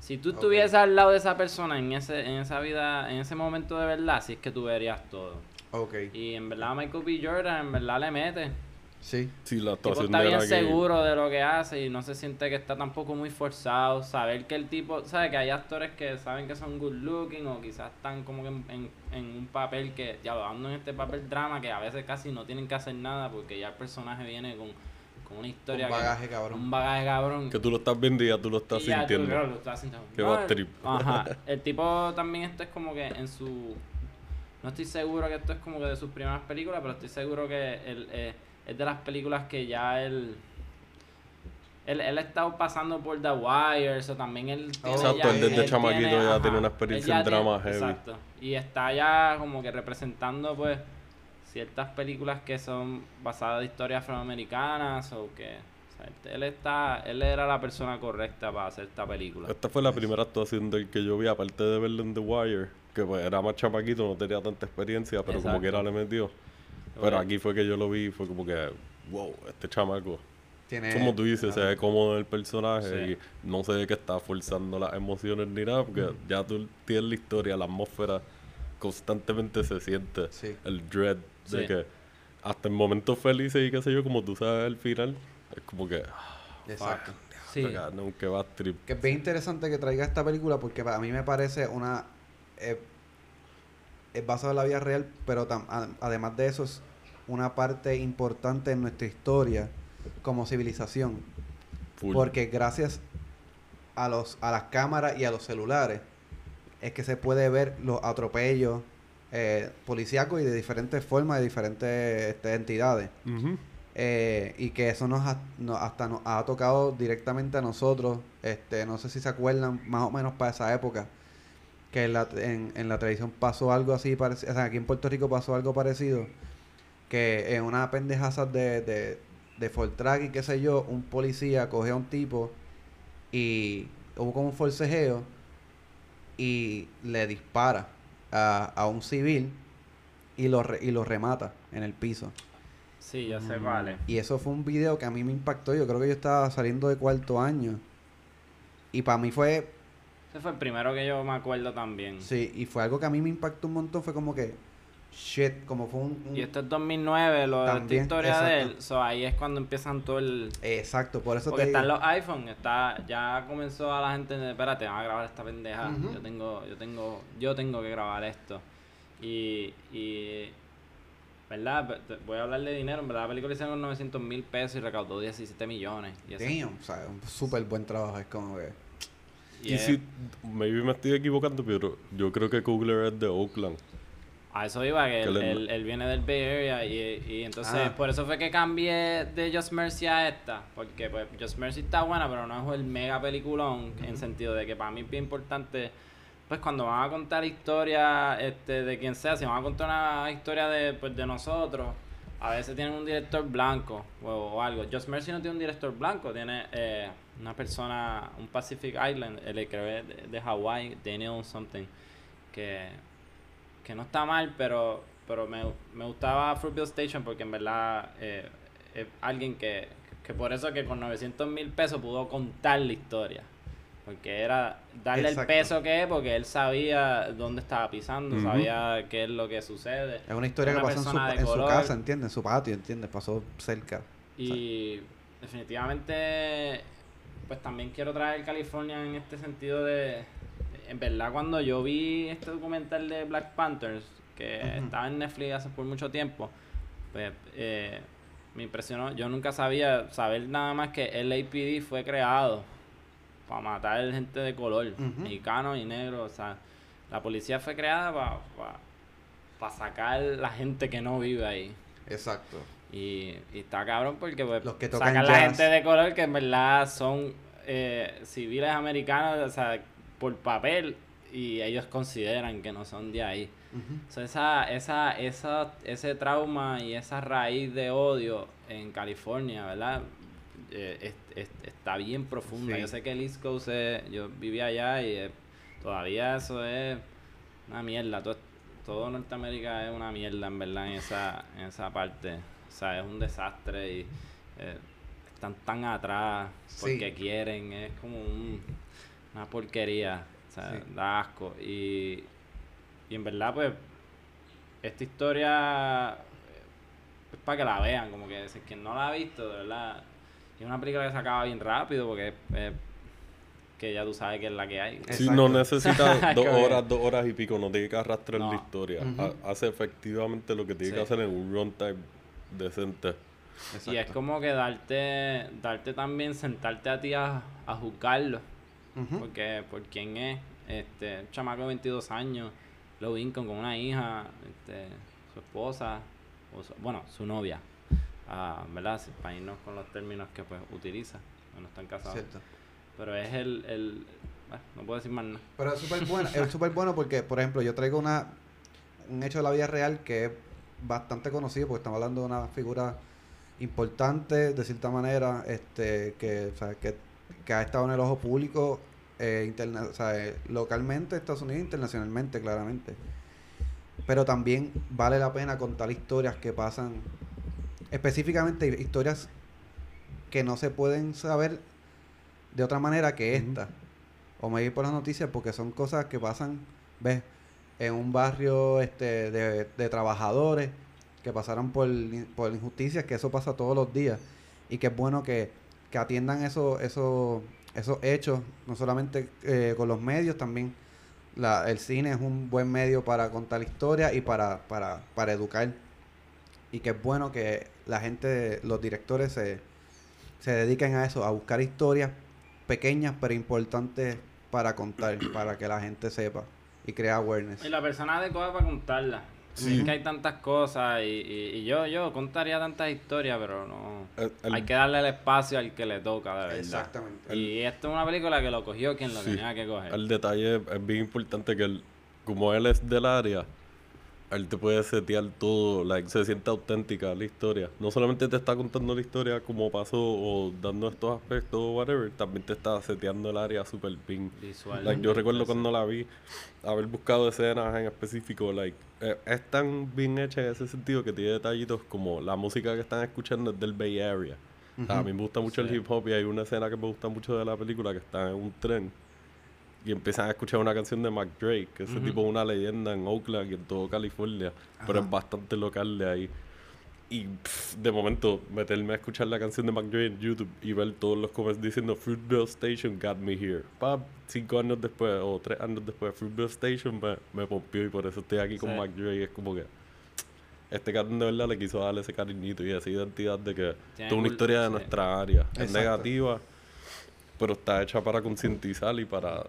[SPEAKER 4] Si tú estuvieses al lado de esa persona en ese en esa vida, en ese momento de verdad, sí es que tú verías todo.
[SPEAKER 3] Ok.
[SPEAKER 4] Y en verdad Michael B. Jordan en verdad le mete.
[SPEAKER 3] Sí.
[SPEAKER 2] Sí, la
[SPEAKER 4] El tipo
[SPEAKER 2] actuación
[SPEAKER 4] está bien
[SPEAKER 2] aquí-
[SPEAKER 4] seguro de lo que hace y no se siente que está tampoco muy forzado. Saber que el tipo, ¿sabes? Que hay actores que saben que son good looking o quizás están como que en, en- en un papel que, ya lo ando en este papel drama que a veces casi no tienen que hacer nada porque ya el personaje viene con, con una historia.
[SPEAKER 3] Un
[SPEAKER 4] que-
[SPEAKER 3] bagaje, cabrón.
[SPEAKER 4] Un bagaje cabrón.
[SPEAKER 2] Que tú lo estás viendo y ya tú lo estás
[SPEAKER 4] Y ya tú,
[SPEAKER 2] sintiendo.
[SPEAKER 4] claro, lo estás sintiendo.
[SPEAKER 2] Qué
[SPEAKER 4] No,
[SPEAKER 2] bad
[SPEAKER 4] el-
[SPEAKER 2] trip.
[SPEAKER 4] Ajá. El tipo también esto es como que en su... No estoy seguro que esto es como que de sus primeras películas, pero estoy seguro que él, eh, es de las películas que ya él... Él, él ha estado pasando por The Wire, eso también él tiene
[SPEAKER 3] Exacto,
[SPEAKER 4] ya-
[SPEAKER 3] él desde
[SPEAKER 2] chamaquito ya
[SPEAKER 4] ajá,
[SPEAKER 2] tiene una experiencia
[SPEAKER 4] ya
[SPEAKER 2] en drama
[SPEAKER 4] tiene-
[SPEAKER 2] heavy.
[SPEAKER 4] Exacto. Y está ya como que representando pues ciertas películas que son basadas de historias afroamericanas o que... o sea, él está... Él era la persona correcta para hacer esta película.
[SPEAKER 2] Esta fue la primera actuación del que yo vi, aparte de verlo en The Wire, que pues era más chamaquito, no tenía tanta experiencia, pero como
[SPEAKER 4] Exacto.
[SPEAKER 2] quiera le metió. Pero aquí fue que yo lo vi y fue como que, wow, este chamaco.
[SPEAKER 3] Tiene,
[SPEAKER 2] Como tú dices, se ve cómodo en el personaje
[SPEAKER 4] Sí.
[SPEAKER 2] y no se ve que está forzando las emociones ni nada, porque ya tú tienes la historia, la atmósfera, constantemente se siente
[SPEAKER 3] Sí.
[SPEAKER 2] el dread de
[SPEAKER 4] Sí.
[SPEAKER 2] que hasta en momentos felices y qué sé yo, como tú sabes al final, es como que, ah,
[SPEAKER 3] Exacto.
[SPEAKER 4] Sí.
[SPEAKER 2] acá, no, que va trip.
[SPEAKER 3] Que es bien interesante que traiga esta película porque para mí me parece una... eh, es basada en la vida real, pero tam- a- además de eso es una parte importante en nuestra historia como civilización.
[SPEAKER 2] Full.
[SPEAKER 3] Porque gracias a los a las cámaras y a los celulares es que se puede ver los atropellos eh, policíacos y de diferentes formas, de diferentes este, entidades. Eh, y que eso nos, ha- no- hasta nos ha tocado directamente a nosotros. Este, no sé si se acuerdan, más o menos para esa época, que en la, en, en la televisión pasó algo así, parecido, o sea, aquí en Puerto Rico pasó algo parecido, que en una pendejaza de, de, de Fortrack y qué sé yo, un policía cogió a un tipo y hubo como un forcejeo y le dispara a, a un civil y lo, re- y lo remata en el piso.
[SPEAKER 4] Sí, ya sé cuál es.
[SPEAKER 3] Y eso fue un video que a mí me impactó. Yo creo que yo estaba saliendo de cuarto año. Y para mí fue,
[SPEAKER 4] Ese fue el primero que yo me acuerdo también.
[SPEAKER 3] sí, y fue algo que a mí me impactó un montón. Fue como que, shit, como fue un... un-
[SPEAKER 4] Y esto es 2009, lo de esta
[SPEAKER 3] También,
[SPEAKER 4] historia de él. So, ahí es cuando empiezan todo el...
[SPEAKER 3] Exacto, por eso
[SPEAKER 4] Porque
[SPEAKER 3] te
[SPEAKER 4] están
[SPEAKER 3] digo.
[SPEAKER 4] los iPhone, está, ya comenzó a la gente espérate, van a grabar esta pendeja. Yo tengo, yo tengo, yo tengo que grabar esto. Y, y ¿verdad? Voy a hablar de dinero. En verdad, la película hicieron 900 mil pesos y recaudó 17 millones. Y
[SPEAKER 3] Damn, o sea, un súper buen trabajo. Es como que.
[SPEAKER 4] y
[SPEAKER 2] Y
[SPEAKER 4] es-
[SPEAKER 2] si, maybe me estoy equivocando, pero yo creo que Kugler es de Oakland.
[SPEAKER 4] A eso iba, que él, él- él viene del Bay Area y, y entonces
[SPEAKER 3] Ah.
[SPEAKER 4] por eso fue que cambié de Just Mercy a esta, porque pues Just Mercy está buena, pero no es el mega peliculón en sentido de que para mí es bien importante, pues cuando van a contar historia este, de quien sea, si van a contar una historia de, pues, de nosotros, a veces tienen un director blanco o, o algo. Just Mercy no tiene un director blanco, tiene eh, una persona, un Pacific Island, el que es de, de Hawaii, Daniel something, que que no está mal, pero pero me, me gustaba Fruitville Station porque en verdad eh, es alguien que, que por eso que con 900 mil pesos pudo contar la historia. Porque era darle
[SPEAKER 3] Exacto.
[SPEAKER 4] el peso que es, porque él sabía dónde estaba pisando, sabía qué es lo que sucede.
[SPEAKER 3] Es una historia
[SPEAKER 4] Una
[SPEAKER 3] que pasó en su, en su casa, ¿entiendes? En su patio, ¿entiendes? Pasó cerca.
[SPEAKER 4] Y definitivamente, pues también quiero traer California en este sentido de, en verdad cuando yo vi este documental de Black Panthers, que
[SPEAKER 3] Ujú.
[SPEAKER 4] estaba en Netflix hace por mucho tiempo, pues eh, me impresionó, yo nunca sabía, saber nada más que el APD fue creado para matar gente de color,
[SPEAKER 3] Ujú.
[SPEAKER 4] mexicano y negro, o sea, la policía fue creada para sacar la gente que no vive ahí.
[SPEAKER 3] Exacto.
[SPEAKER 4] Y, y está cabrón porque pues,
[SPEAKER 3] Los que tocan
[SPEAKER 4] sacan la gente de color que en verdad son eh, civiles americanos, o sea, por papel, y ellos consideran que no son de ahí. So, esa, esa, esa, ese trauma y esa raíz de odio en California, ¿verdad? Eh, es- es- está bien profunda.
[SPEAKER 3] Sí.
[SPEAKER 4] Yo sé que el East Coast, es- yo vivía allá y eh, todavía eso es una mierda. Todo, todo Norteamérica es una mierda, en verdad, en esa, en esa parte. O sea, es un desastre y eh, están tan atrás porque
[SPEAKER 3] Sí.
[SPEAKER 4] quieren. Es como un- una porquería. O sea,
[SPEAKER 3] Sí.
[SPEAKER 4] da asco. Y, y en verdad, pues, esta historia es para que la vean. Como que si quien no la ha visto, de verdad. Es una película que se acaba bien rápido porque es que ya tú sabes que es la que hay.
[SPEAKER 3] Exacto.
[SPEAKER 2] Si no necesita dos horas, dos horas y pico, no tiene que arrastrar
[SPEAKER 4] No.
[SPEAKER 2] la historia. Hace efectivamente lo que tiene que
[SPEAKER 4] Sí.
[SPEAKER 2] hacer en un runtime decente.
[SPEAKER 3] Exacto.
[SPEAKER 4] Y es como que darte, darte también, sentarte a ti a, a juzgarlo. Porque por quién es, este, un chamaco de 22 años, Low income con una hija, este, su esposa, o su- bueno, su novia, ah, ¿verdad? Si- Para irnos con los términos que pues utiliza, no están casados.
[SPEAKER 3] Cierto.
[SPEAKER 4] Pero es el, el bueno, no puedo decir más nada.
[SPEAKER 3] Pero es súper bueno, es súper bueno porque, por ejemplo, yo traigo una un hecho de la vida real que es bastante conocido porque estamos hablando de una figura importante, de cierta manera, este que, o sea, que, que ha estado en el ojo público eh, interna- o sea, eh, localmente, Estados Unidos, internacionalmente, claramente. Pero también vale la pena contar historias que pasan, específicamente historias que no se pueden saber de otra manera que esta. O me vi por las noticias porque son cosas que pasan, ves, en un barrio este de, de trabajadores que pasaron por, por injusticias, que eso pasa todos los días. Y que es bueno que, que atiendan eso, eso, esos hechos, no solamente eh, con los medios, también la, el cine es un buen medio para contar historias y para, para, para educar. Y que es bueno que la gente, los directores se, se dediquen a eso, a buscar historias pequeñas pero importantes para contar, para que la gente sepa y crea awareness.
[SPEAKER 4] Y la persona adecuada para contarla.
[SPEAKER 2] Sí.
[SPEAKER 4] Es que hay tantas cosas y, y, y yo, yo contaría tantas historias, pero no...
[SPEAKER 2] El- el-
[SPEAKER 4] Hay que darle el espacio al que le toca, de verdad.
[SPEAKER 3] Exactamente.
[SPEAKER 4] Y esto es una película que lo cogió quien lo
[SPEAKER 2] Sí.
[SPEAKER 4] tenía que coger.
[SPEAKER 2] El detalle es bien importante que él, como él es del área, él te puede setear todo, like, se siente auténtica la historia. No solamente te está contando la historia como pasó o dando estos aspectos o whatever, también te está seteando el área super bien.
[SPEAKER 4] Visual.
[SPEAKER 2] Like, yo recuerdo cuando la vi, haber buscado escenas en específico, like, eh, es tan bien hecha en ese sentido que tiene detallitos como la música que están escuchando es del Bay Area. O sea, a mí me gusta mucho el hip hop y hay una escena que me gusta mucho de la película que está en un tren y empiezan a escuchar una canción de Mac Drake, que ese
[SPEAKER 4] Ujú.
[SPEAKER 2] tipo es una leyenda en Oakland y en todo California, pero
[SPEAKER 3] Ajá.
[SPEAKER 2] es bastante local de ahí. Y pff, de momento meterme a escuchar la canción de Mac Drake en YouTube y ver todos los comments diciendo Fruitvale Station got me here. Pa, cinco años después o tres años después, Fruitvale Station me, me pompió y por eso estoy aquí con
[SPEAKER 4] Sí.
[SPEAKER 2] Mac Drake. Es como que este cabrón de verdad le quiso darle ese cariñito y esa identidad de que es una historia de nuestra área. Es
[SPEAKER 3] Exacto.
[SPEAKER 2] negativa, pero está hecha para concientizar y para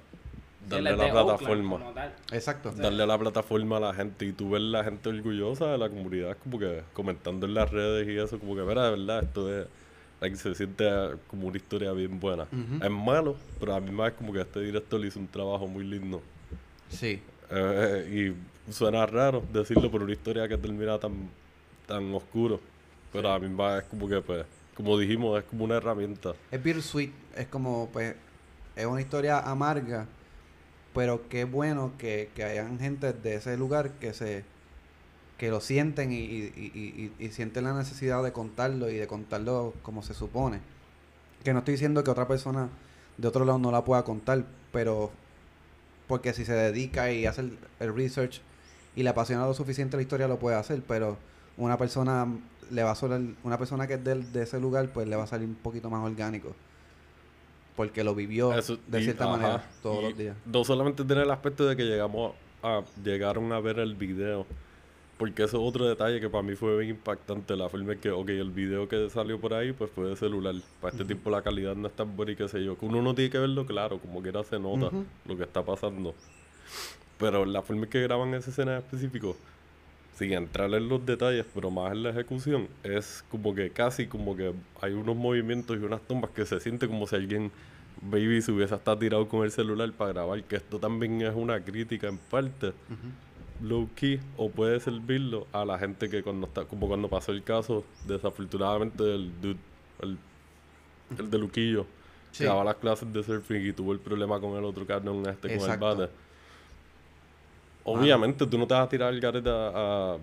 [SPEAKER 2] darle
[SPEAKER 4] es
[SPEAKER 2] la
[SPEAKER 4] Oakland
[SPEAKER 2] plataforma.
[SPEAKER 4] tal.
[SPEAKER 3] Exacto.
[SPEAKER 2] Darle la plataforma a la gente y tú ves la gente orgullosa de la comunidad, como que comentando en las redes y eso, como que, mira, de verdad, esto es. like, se siente como una historia bien buena. Es malo, pero a mí más es como que este director hizo un trabajo muy lindo.
[SPEAKER 3] Sí.
[SPEAKER 2] Eh, y suena raro decirlo por una historia que termina tan, tan oscuro. Pero a mí más es como que, pues, como dijimos, es como una herramienta.
[SPEAKER 3] Es bittersweet, es como, pues, es una historia amarga, pero qué bueno que, que hayan gente de ese lugar que se que lo sienten y, y- y- y- sienten la necesidad de contarlo y de contarlo como se supone. Que no estoy diciendo que otra persona de otro lado no la pueda contar, pero porque si se dedica y hace el, el research y le apasiona lo suficiente la historia lo puede hacer, pero una persona le va a sonar, una persona que es del- de ese lugar pues le va a salir un poquito más orgánico porque lo vivió
[SPEAKER 2] Eso-
[SPEAKER 3] de
[SPEAKER 2] y-
[SPEAKER 3] cierta
[SPEAKER 2] ajá,
[SPEAKER 3] manera todos los días.
[SPEAKER 2] No solamente tiene el aspecto de que llegamos a, llegaron a ver el video, porque eso es otro detalle que para mí fue bien impactante. La forma en que, ok, el video que salió por ahí, pues fue de celular. Para este tiempo la calidad no es tan buena y qué sé yo. Que uno no tiene que verlo claro, como quiera se nota lo que está pasando. Pero la forma en que graban esa escena en específico, sin entrar en los detalles, pero más en la ejecución, es como que casi como que hay unos movimientos y unas tomas que se siente como si alguien, baby, se hubiese hasta tirado con el celular para grabar, que esto también es una crítica en parte, low key, o puede servirlo a la gente que cuando está, como cuando pasó el caso, desafortunadamente, del dude, el, el de Luquillo,
[SPEAKER 3] Sí.
[SPEAKER 2] que daba las clases de surfing y tuvo el problema con el otro cabrón este con el
[SPEAKER 3] Exacto.
[SPEAKER 2] bate. Obviamente tú no te vas a tirar el garete a, a,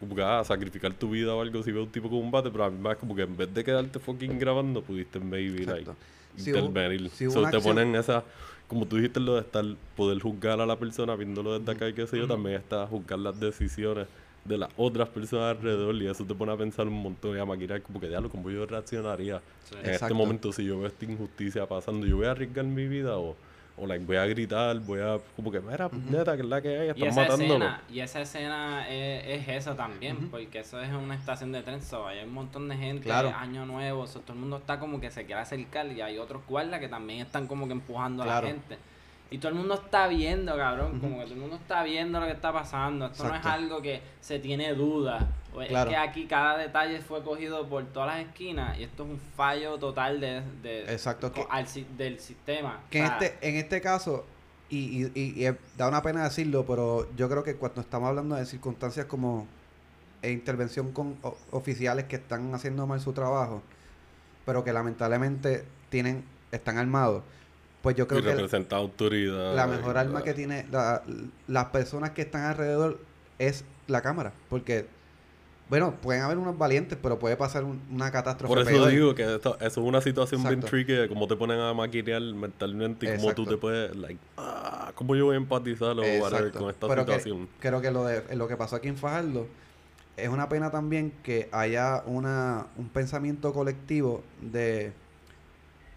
[SPEAKER 2] como ah, a sacrificar tu vida o algo si ves un tipo con un bate, pero a mí más como que en vez de quedarte fucking grabando, pudiste maybe like.
[SPEAKER 3] Si
[SPEAKER 2] intervenir.
[SPEAKER 3] si
[SPEAKER 2] So, te
[SPEAKER 3] acción-
[SPEAKER 2] ponen esa, como tú dijiste lo de estar, poder juzgar a la persona viéndolo desde acá y qué sé yo, también está juzgar las decisiones de las otras personas alrededor y eso te pone a pensar un montón y a maquinar como que diablo, ¿cómo yo reaccionaría
[SPEAKER 4] Sí.
[SPEAKER 2] en este momento si yo veo esta injusticia pasando? ¿Yo voy a arriesgar mi vida o, o like, voy a gritar, voy a como que, mira, neta, que es la que hay, están
[SPEAKER 4] escena, y esa escena es, es esa también, porque eso es una estación de tren, so, hay un montón de gente,
[SPEAKER 3] Claro.
[SPEAKER 4] año nuevo, so, todo el mundo está como que se quiere acercar y hay otros guardas que también están como que empujando a la gente. Y todo el mundo está viendo, cabrón, como que todo el mundo está viendo lo que está pasando. Esto no es algo que se tiene duda.
[SPEAKER 3] Claro.
[SPEAKER 4] Es que aquí cada detalle fue cogido por todas las esquinas y esto es un fallo total de, de-
[SPEAKER 3] Exacto,
[SPEAKER 4] al del sistema.
[SPEAKER 3] Que
[SPEAKER 4] O
[SPEAKER 3] en este, en este caso, y, y, y- y, da una pena decirlo, pero yo creo que cuando estamos hablando de circunstancias como e intervención con o- oficiales que están haciendo mal su trabajo, pero que lamentablemente tienen están armados, pues yo
[SPEAKER 2] y
[SPEAKER 3] creo que
[SPEAKER 2] representa autoridad.
[SPEAKER 3] la mejor
[SPEAKER 2] y-
[SPEAKER 3] arma que tiene la- las personas que están alrededor es la cámara, porque bueno, pueden haber unos valientes, pero puede pasar un- una catástrofe
[SPEAKER 2] Por eso
[SPEAKER 3] peor.
[SPEAKER 2] digo que esto- eso es una situación bien tricky de cómo te ponen a maquinear mentalmente y cómo tú
[SPEAKER 3] Exacto.
[SPEAKER 2] te puedes, like, ah, cómo yo voy a empatizar o whatever con esta
[SPEAKER 3] Pero que-
[SPEAKER 2] situación.
[SPEAKER 3] creo que lo de lo que pasó aquí en Fajardo es una pena también que haya una un pensamiento colectivo de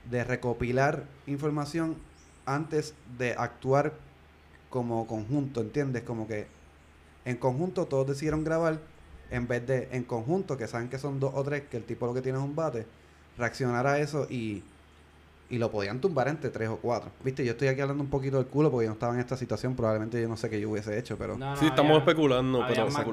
[SPEAKER 3] de recopilar información antes de actuar como conjunto, ¿entiendes? Como que en conjunto todos decidieron grabar en vez de en conjunto que saben que son dos o tres que el tipo lo que tiene es un bate reaccionar a eso y y lo podían tumbar entre tres o cuatro. Viste, yo estoy aquí hablando un poquito del culo porque yo no estaba en esta situación. Probablemente yo no sé qué yo hubiese hecho, pero.
[SPEAKER 4] no, no,
[SPEAKER 2] sí, estamos
[SPEAKER 4] había-
[SPEAKER 2] especulando,
[SPEAKER 4] había
[SPEAKER 2] pero
[SPEAKER 4] más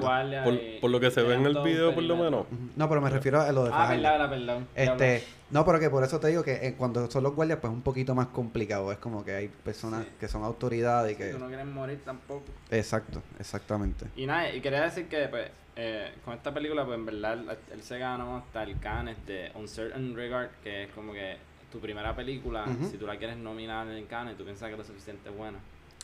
[SPEAKER 2] por, lo que se ve en el video, por lo menos.
[SPEAKER 3] No, pero me refiero a lo de
[SPEAKER 4] Ah,
[SPEAKER 3] Fajardo.
[SPEAKER 4] verdad, verdad, perdón.
[SPEAKER 3] Este, no, pero que por eso te digo que eh, cuando son los guardias, pues es un poquito más complicado. Es como que hay personas
[SPEAKER 4] Sí.
[SPEAKER 3] que son autoridades y
[SPEAKER 4] Que
[SPEAKER 3] que.
[SPEAKER 4] no quieren morir tampoco.
[SPEAKER 3] Exacto, exactamente.
[SPEAKER 4] Y nada, y quería decir que pues, eh, con esta película, pues en verdad, él, él se ganó hasta el Cannes de Uncertain Regard, que es como que tu primera película, si tú la quieres nominar en el Cannes, tú piensas que es lo suficiente buena.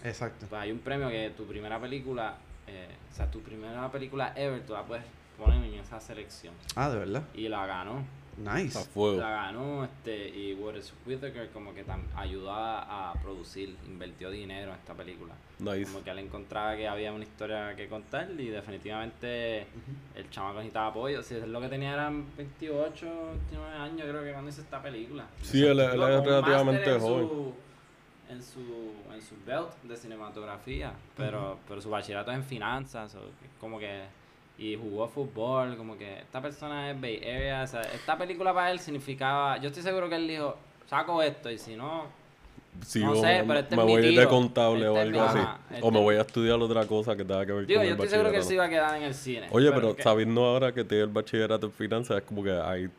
[SPEAKER 3] Exacto.
[SPEAKER 4] Pues hay un premio que tu primera película, eh, o sea, tu primera película ever, tú la puedes poner en esa selección.
[SPEAKER 3] Ah, de verdad.
[SPEAKER 4] Y la ganó.
[SPEAKER 2] A
[SPEAKER 3] Nice.
[SPEAKER 2] fuego.
[SPEAKER 4] La ganó este y Wallace Whittaker como que tam- ayudó a, a producir, invirtió dinero en esta película.
[SPEAKER 2] Nice.
[SPEAKER 4] Como que él encontraba que había una historia que contar y definitivamente el chamaco necesitaba apoyo. Si es lo que tenía eran 28, 29 años creo que cuando hizo esta película.
[SPEAKER 2] Sí, él, él
[SPEAKER 4] Digo,
[SPEAKER 2] es relativamente
[SPEAKER 4] en
[SPEAKER 2] joven.
[SPEAKER 4] Su, en su, en su belt de cinematografía, pero, pero su bachillerato es en finanzas, o como que y jugó fútbol, como que esta persona es Bay Area, o sea, esta película para él significaba, yo estoy seguro que él dijo, saco esto y si no,
[SPEAKER 2] Si
[SPEAKER 4] No
[SPEAKER 2] yo
[SPEAKER 4] sé,
[SPEAKER 2] me,
[SPEAKER 4] pero este
[SPEAKER 2] me
[SPEAKER 4] es
[SPEAKER 2] voy a ir de contable o
[SPEAKER 4] Este es
[SPEAKER 2] algo así.
[SPEAKER 4] ajá,
[SPEAKER 2] o
[SPEAKER 4] este-
[SPEAKER 2] me voy a estudiar otra cosa que tenga que ver
[SPEAKER 4] digo,
[SPEAKER 2] con
[SPEAKER 4] yo
[SPEAKER 2] el
[SPEAKER 4] estoy seguro que él se iba a quedar en el cine.
[SPEAKER 2] Oye, pero, sabiendo ahora que tiene el bachillerato en finanzas, es como que ahí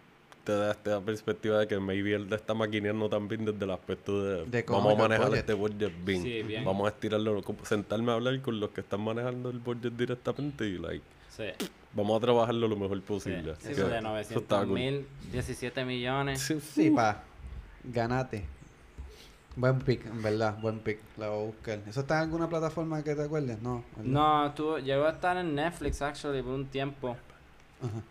[SPEAKER 2] te da esta perspectiva de que maybe él está maquineando también desde el aspecto de,
[SPEAKER 3] De cómo
[SPEAKER 2] vamos a
[SPEAKER 3] manejar budget.
[SPEAKER 2] este budget bien.
[SPEAKER 4] Sí, bien.
[SPEAKER 2] Vamos a estirarlo, sentarme a hablar con los que están manejando el budget directamente y like,
[SPEAKER 4] Sí,
[SPEAKER 2] vamos a trabajarlo lo mejor
[SPEAKER 4] sí.
[SPEAKER 2] posible.
[SPEAKER 4] Sí, eso de
[SPEAKER 2] eso
[SPEAKER 4] 900
[SPEAKER 2] está cool.
[SPEAKER 4] mil, 17 millones.
[SPEAKER 2] Sí,
[SPEAKER 3] Sí, pa. Ganate. Buen pick, en verdad, buen pick. La voy a buscar. ¿Eso está en alguna plataforma que te acuerdes? No. ¿verdad?
[SPEAKER 4] No, estuvo, llegó a estar en Netflix, actually, por un tiempo.
[SPEAKER 3] Ajá.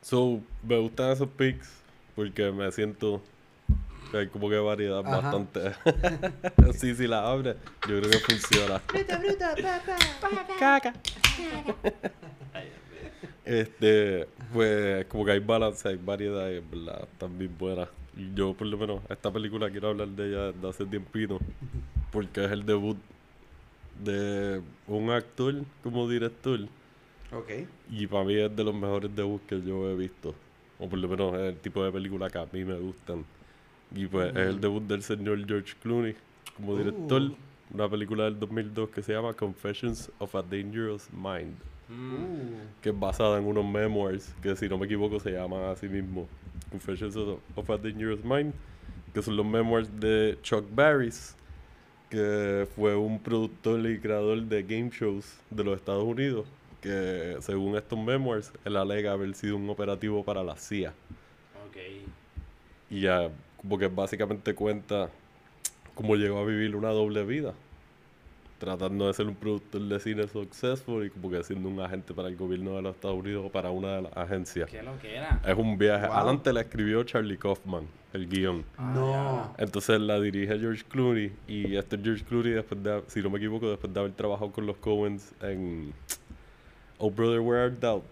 [SPEAKER 2] So, me gustan esos picks porque me siento hay como que variedad
[SPEAKER 3] Ajá.
[SPEAKER 2] bastante. sí, si la abre, yo creo que funciona. Caca. Este, pues como que hay balance, hay variedad y verdad están bien buenas. Yo por lo menos esta película quiero hablar de ella desde hace tiempito porque es el debut de un actor como director
[SPEAKER 3] Ok.
[SPEAKER 2] y para mí es de los mejores debuts que yo he visto. O por lo menos es el tipo de película que a mí me gustan. Y pues es el debut del señor George Clooney como director.
[SPEAKER 3] Uh.
[SPEAKER 2] Una película del 2002 que se llama Confessions of a Dangerous Mind.
[SPEAKER 4] Mm.
[SPEAKER 3] Uh.
[SPEAKER 2] Que es basada en unos memoirs que si no me equivoco se llaman así mismo. Confessions of, of a Dangerous Mind. Que son los memoirs de Chuck Barris. Que fue un productor y creador de game shows de los Estados Unidos. Que según estos memoirs, él alega haber sido un operativo para la CIA.
[SPEAKER 4] Ok.
[SPEAKER 2] Y ya, como que básicamente cuenta cómo llegó a vivir una doble vida. Tratando de ser un productor de cine successful y como que siendo un agente para el gobierno de los Estados Unidos o para una de las agencias.
[SPEAKER 4] ¿Qué lo que era?
[SPEAKER 2] Es un viaje.
[SPEAKER 3] Wow.
[SPEAKER 2] Adelante la escribió Charlie Kaufman, el guion.
[SPEAKER 3] No.
[SPEAKER 2] Entonces la dirige George Clooney y este George Clooney, después de, si no me equivoco, después de haber trabajado con los Coens en Oh Brother, Where Art Thou?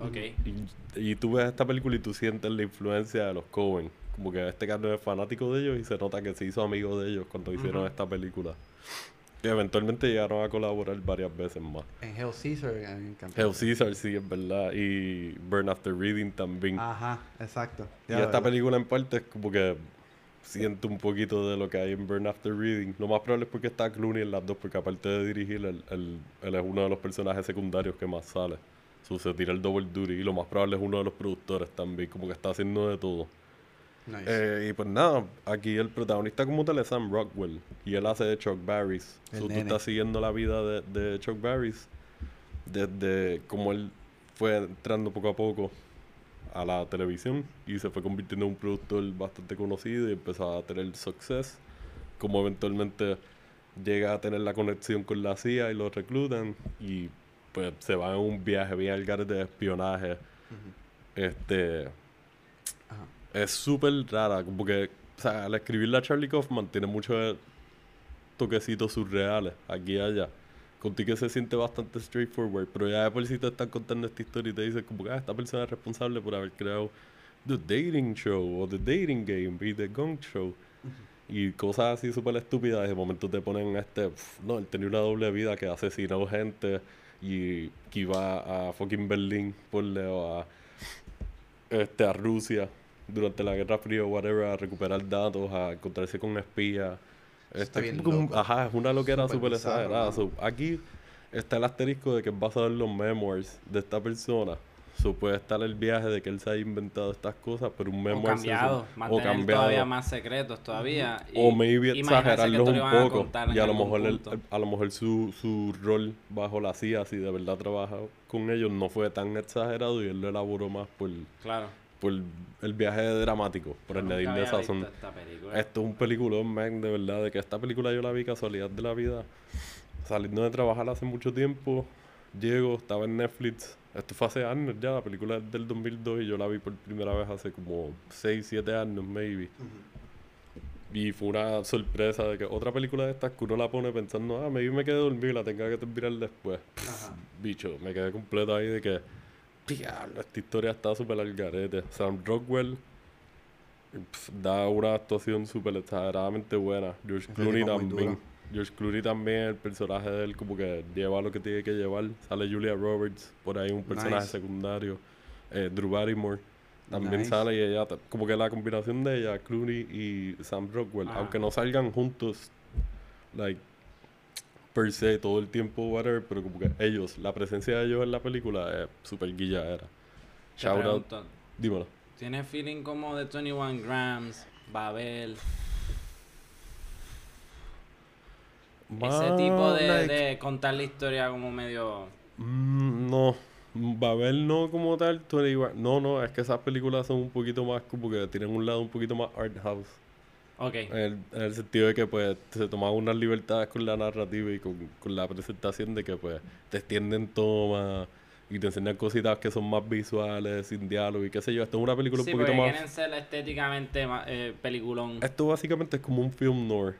[SPEAKER 4] Ok.
[SPEAKER 2] Y, y tú ves esta película y tú sientes la influencia de los Cohen. Como que este carno es fanático de ellos y se nota que se hizo amigo de ellos cuando hicieron esta película. Que eventualmente llegaron a colaborar varias veces más.
[SPEAKER 3] En Hell Caesar, encanta.
[SPEAKER 2] Hell Caesar sí es verdad. Y Burn After Reading también.
[SPEAKER 3] Ajá, exacto.
[SPEAKER 2] y esta
[SPEAKER 3] ¿verdad?
[SPEAKER 2] película en parte es como que siento un poquito de lo que hay en Burn After Reading. Lo más probable es porque está Clooney en las dos, porque aparte de dirigir, él, él- él es uno de los personajes secundarios que más sale. So, se tira el double duty y lo más probable es uno de los productores también, como que está haciendo de todo.
[SPEAKER 3] Nice.
[SPEAKER 2] Eh, y pues nada, aquí el protagonista como tal es Sam Rockwell y él hace de Chuck Barris. So, tú estás siguiendo la vida de, de Chuck Barris desde como él fue entrando poco a poco a la televisión y se fue convirtiendo en un productor bastante conocido y empezó a tener success. Como eventualmente llega a tener la conexión con la CIA y lo reclutan y pues se va en un viaje bien al de espionaje. Este. Es súper rara, porque, o sea, al escribirla Charlie Kaufman tiene muchos toquecitos surreales aquí y allá. Contigo que se siente bastante straightforward, pero ya de por sí te están contando esta historia y te dicen como que ah, esta persona es responsable por haber creado The Dating Show o The Dating Game y The Gong Show. Y cosas así súper estúpidas. De momento te ponen este. "Pf, no, él tenía una doble vida que asesinó gente y que iba a fucking Berlín por o a este, a Rusia durante la Guerra Fría o whatever, a recuperar datos, a encontrarse con espías.
[SPEAKER 3] está
[SPEAKER 2] Este,
[SPEAKER 3] bien
[SPEAKER 2] como un-
[SPEAKER 3] loco.
[SPEAKER 2] ajá, es una loquera
[SPEAKER 3] Súper
[SPEAKER 2] exagerada. So, aquí está el asterisco de que es basado en los memoirs de esta persona. So, puede estar el viaje de que él se haya inventado estas cosas, pero un
[SPEAKER 4] O
[SPEAKER 2] memoir se-
[SPEAKER 4] cambiado,
[SPEAKER 2] o cambiado.
[SPEAKER 4] todavía más secretos todavía. y
[SPEAKER 2] O maybe exagerarlos un
[SPEAKER 4] a
[SPEAKER 2] poco.
[SPEAKER 4] en
[SPEAKER 2] Y a lo mejor el- el- a lo mejor su, su rol bajo la CIA, si de verdad trabaja con ellos, no fue tan exagerado y él lo elaboró más por,
[SPEAKER 4] Claro.
[SPEAKER 2] Por el viaje dramático, por
[SPEAKER 4] Yo nunca
[SPEAKER 2] añadirle
[SPEAKER 4] había
[SPEAKER 2] sazón. Esto es un peliculón, man, de verdad, de que esta película yo la vi casualidad de la vida. Saliendo de trabajar hace mucho tiempo, llego, estaba en Netflix. Esto fue hace años ya, la película es del 2002 y yo la vi por primera vez hace como 6, 7 años, maybe. Y fue una sorpresa de que otra película de estas que uno la pone pensando, ah, maybe me quedé dormido y la tenga que terminar después.
[SPEAKER 3] Ajá.
[SPEAKER 2] Bicho, me quedé completo ahí de que, diablo, esta historia está súper al garete. Sam Rockwell pf, da una actuación súper exageradamente buena. George
[SPEAKER 3] Ese
[SPEAKER 2] Clooney también. George Clooney también, el personaje de él como que lleva lo que tiene que llevar. Sale Julia Roberts, por ahí un personaje
[SPEAKER 3] Nice.
[SPEAKER 2] secundario. Eh, Drew Barrymore también
[SPEAKER 3] Nice.
[SPEAKER 2] sale y ella, como que la combinación de ella, Clooney y Sam Rockwell,
[SPEAKER 4] Ah.
[SPEAKER 2] aunque no salgan juntos, like, per se, todo el tiempo, whatever, pero como que ellos, la presencia de ellos en la película es super guilladera. Shout out,
[SPEAKER 4] pregunto,
[SPEAKER 2] dímelo.
[SPEAKER 4] ¿Tiene feeling como de 21 Grams, Babel? Ese tipo de,
[SPEAKER 2] like,
[SPEAKER 4] de contar la historia como medio...
[SPEAKER 2] Mm, no, Babel no como tal, 21 no, no, es que esas películas son un poquito más como que tienen un lado un poquito más art house. En el, en el sentido de que pues se tomaban unas libertades con la narrativa y con, con la presentación de que pues te extienden tomas y te enseñan cositas que son más visuales, sin diálogo y qué sé yo. Esto es una película
[SPEAKER 4] Sí,
[SPEAKER 2] un poquito más...
[SPEAKER 4] quieren ser estéticamente eh, peliculón.
[SPEAKER 2] Esto básicamente es como un film noir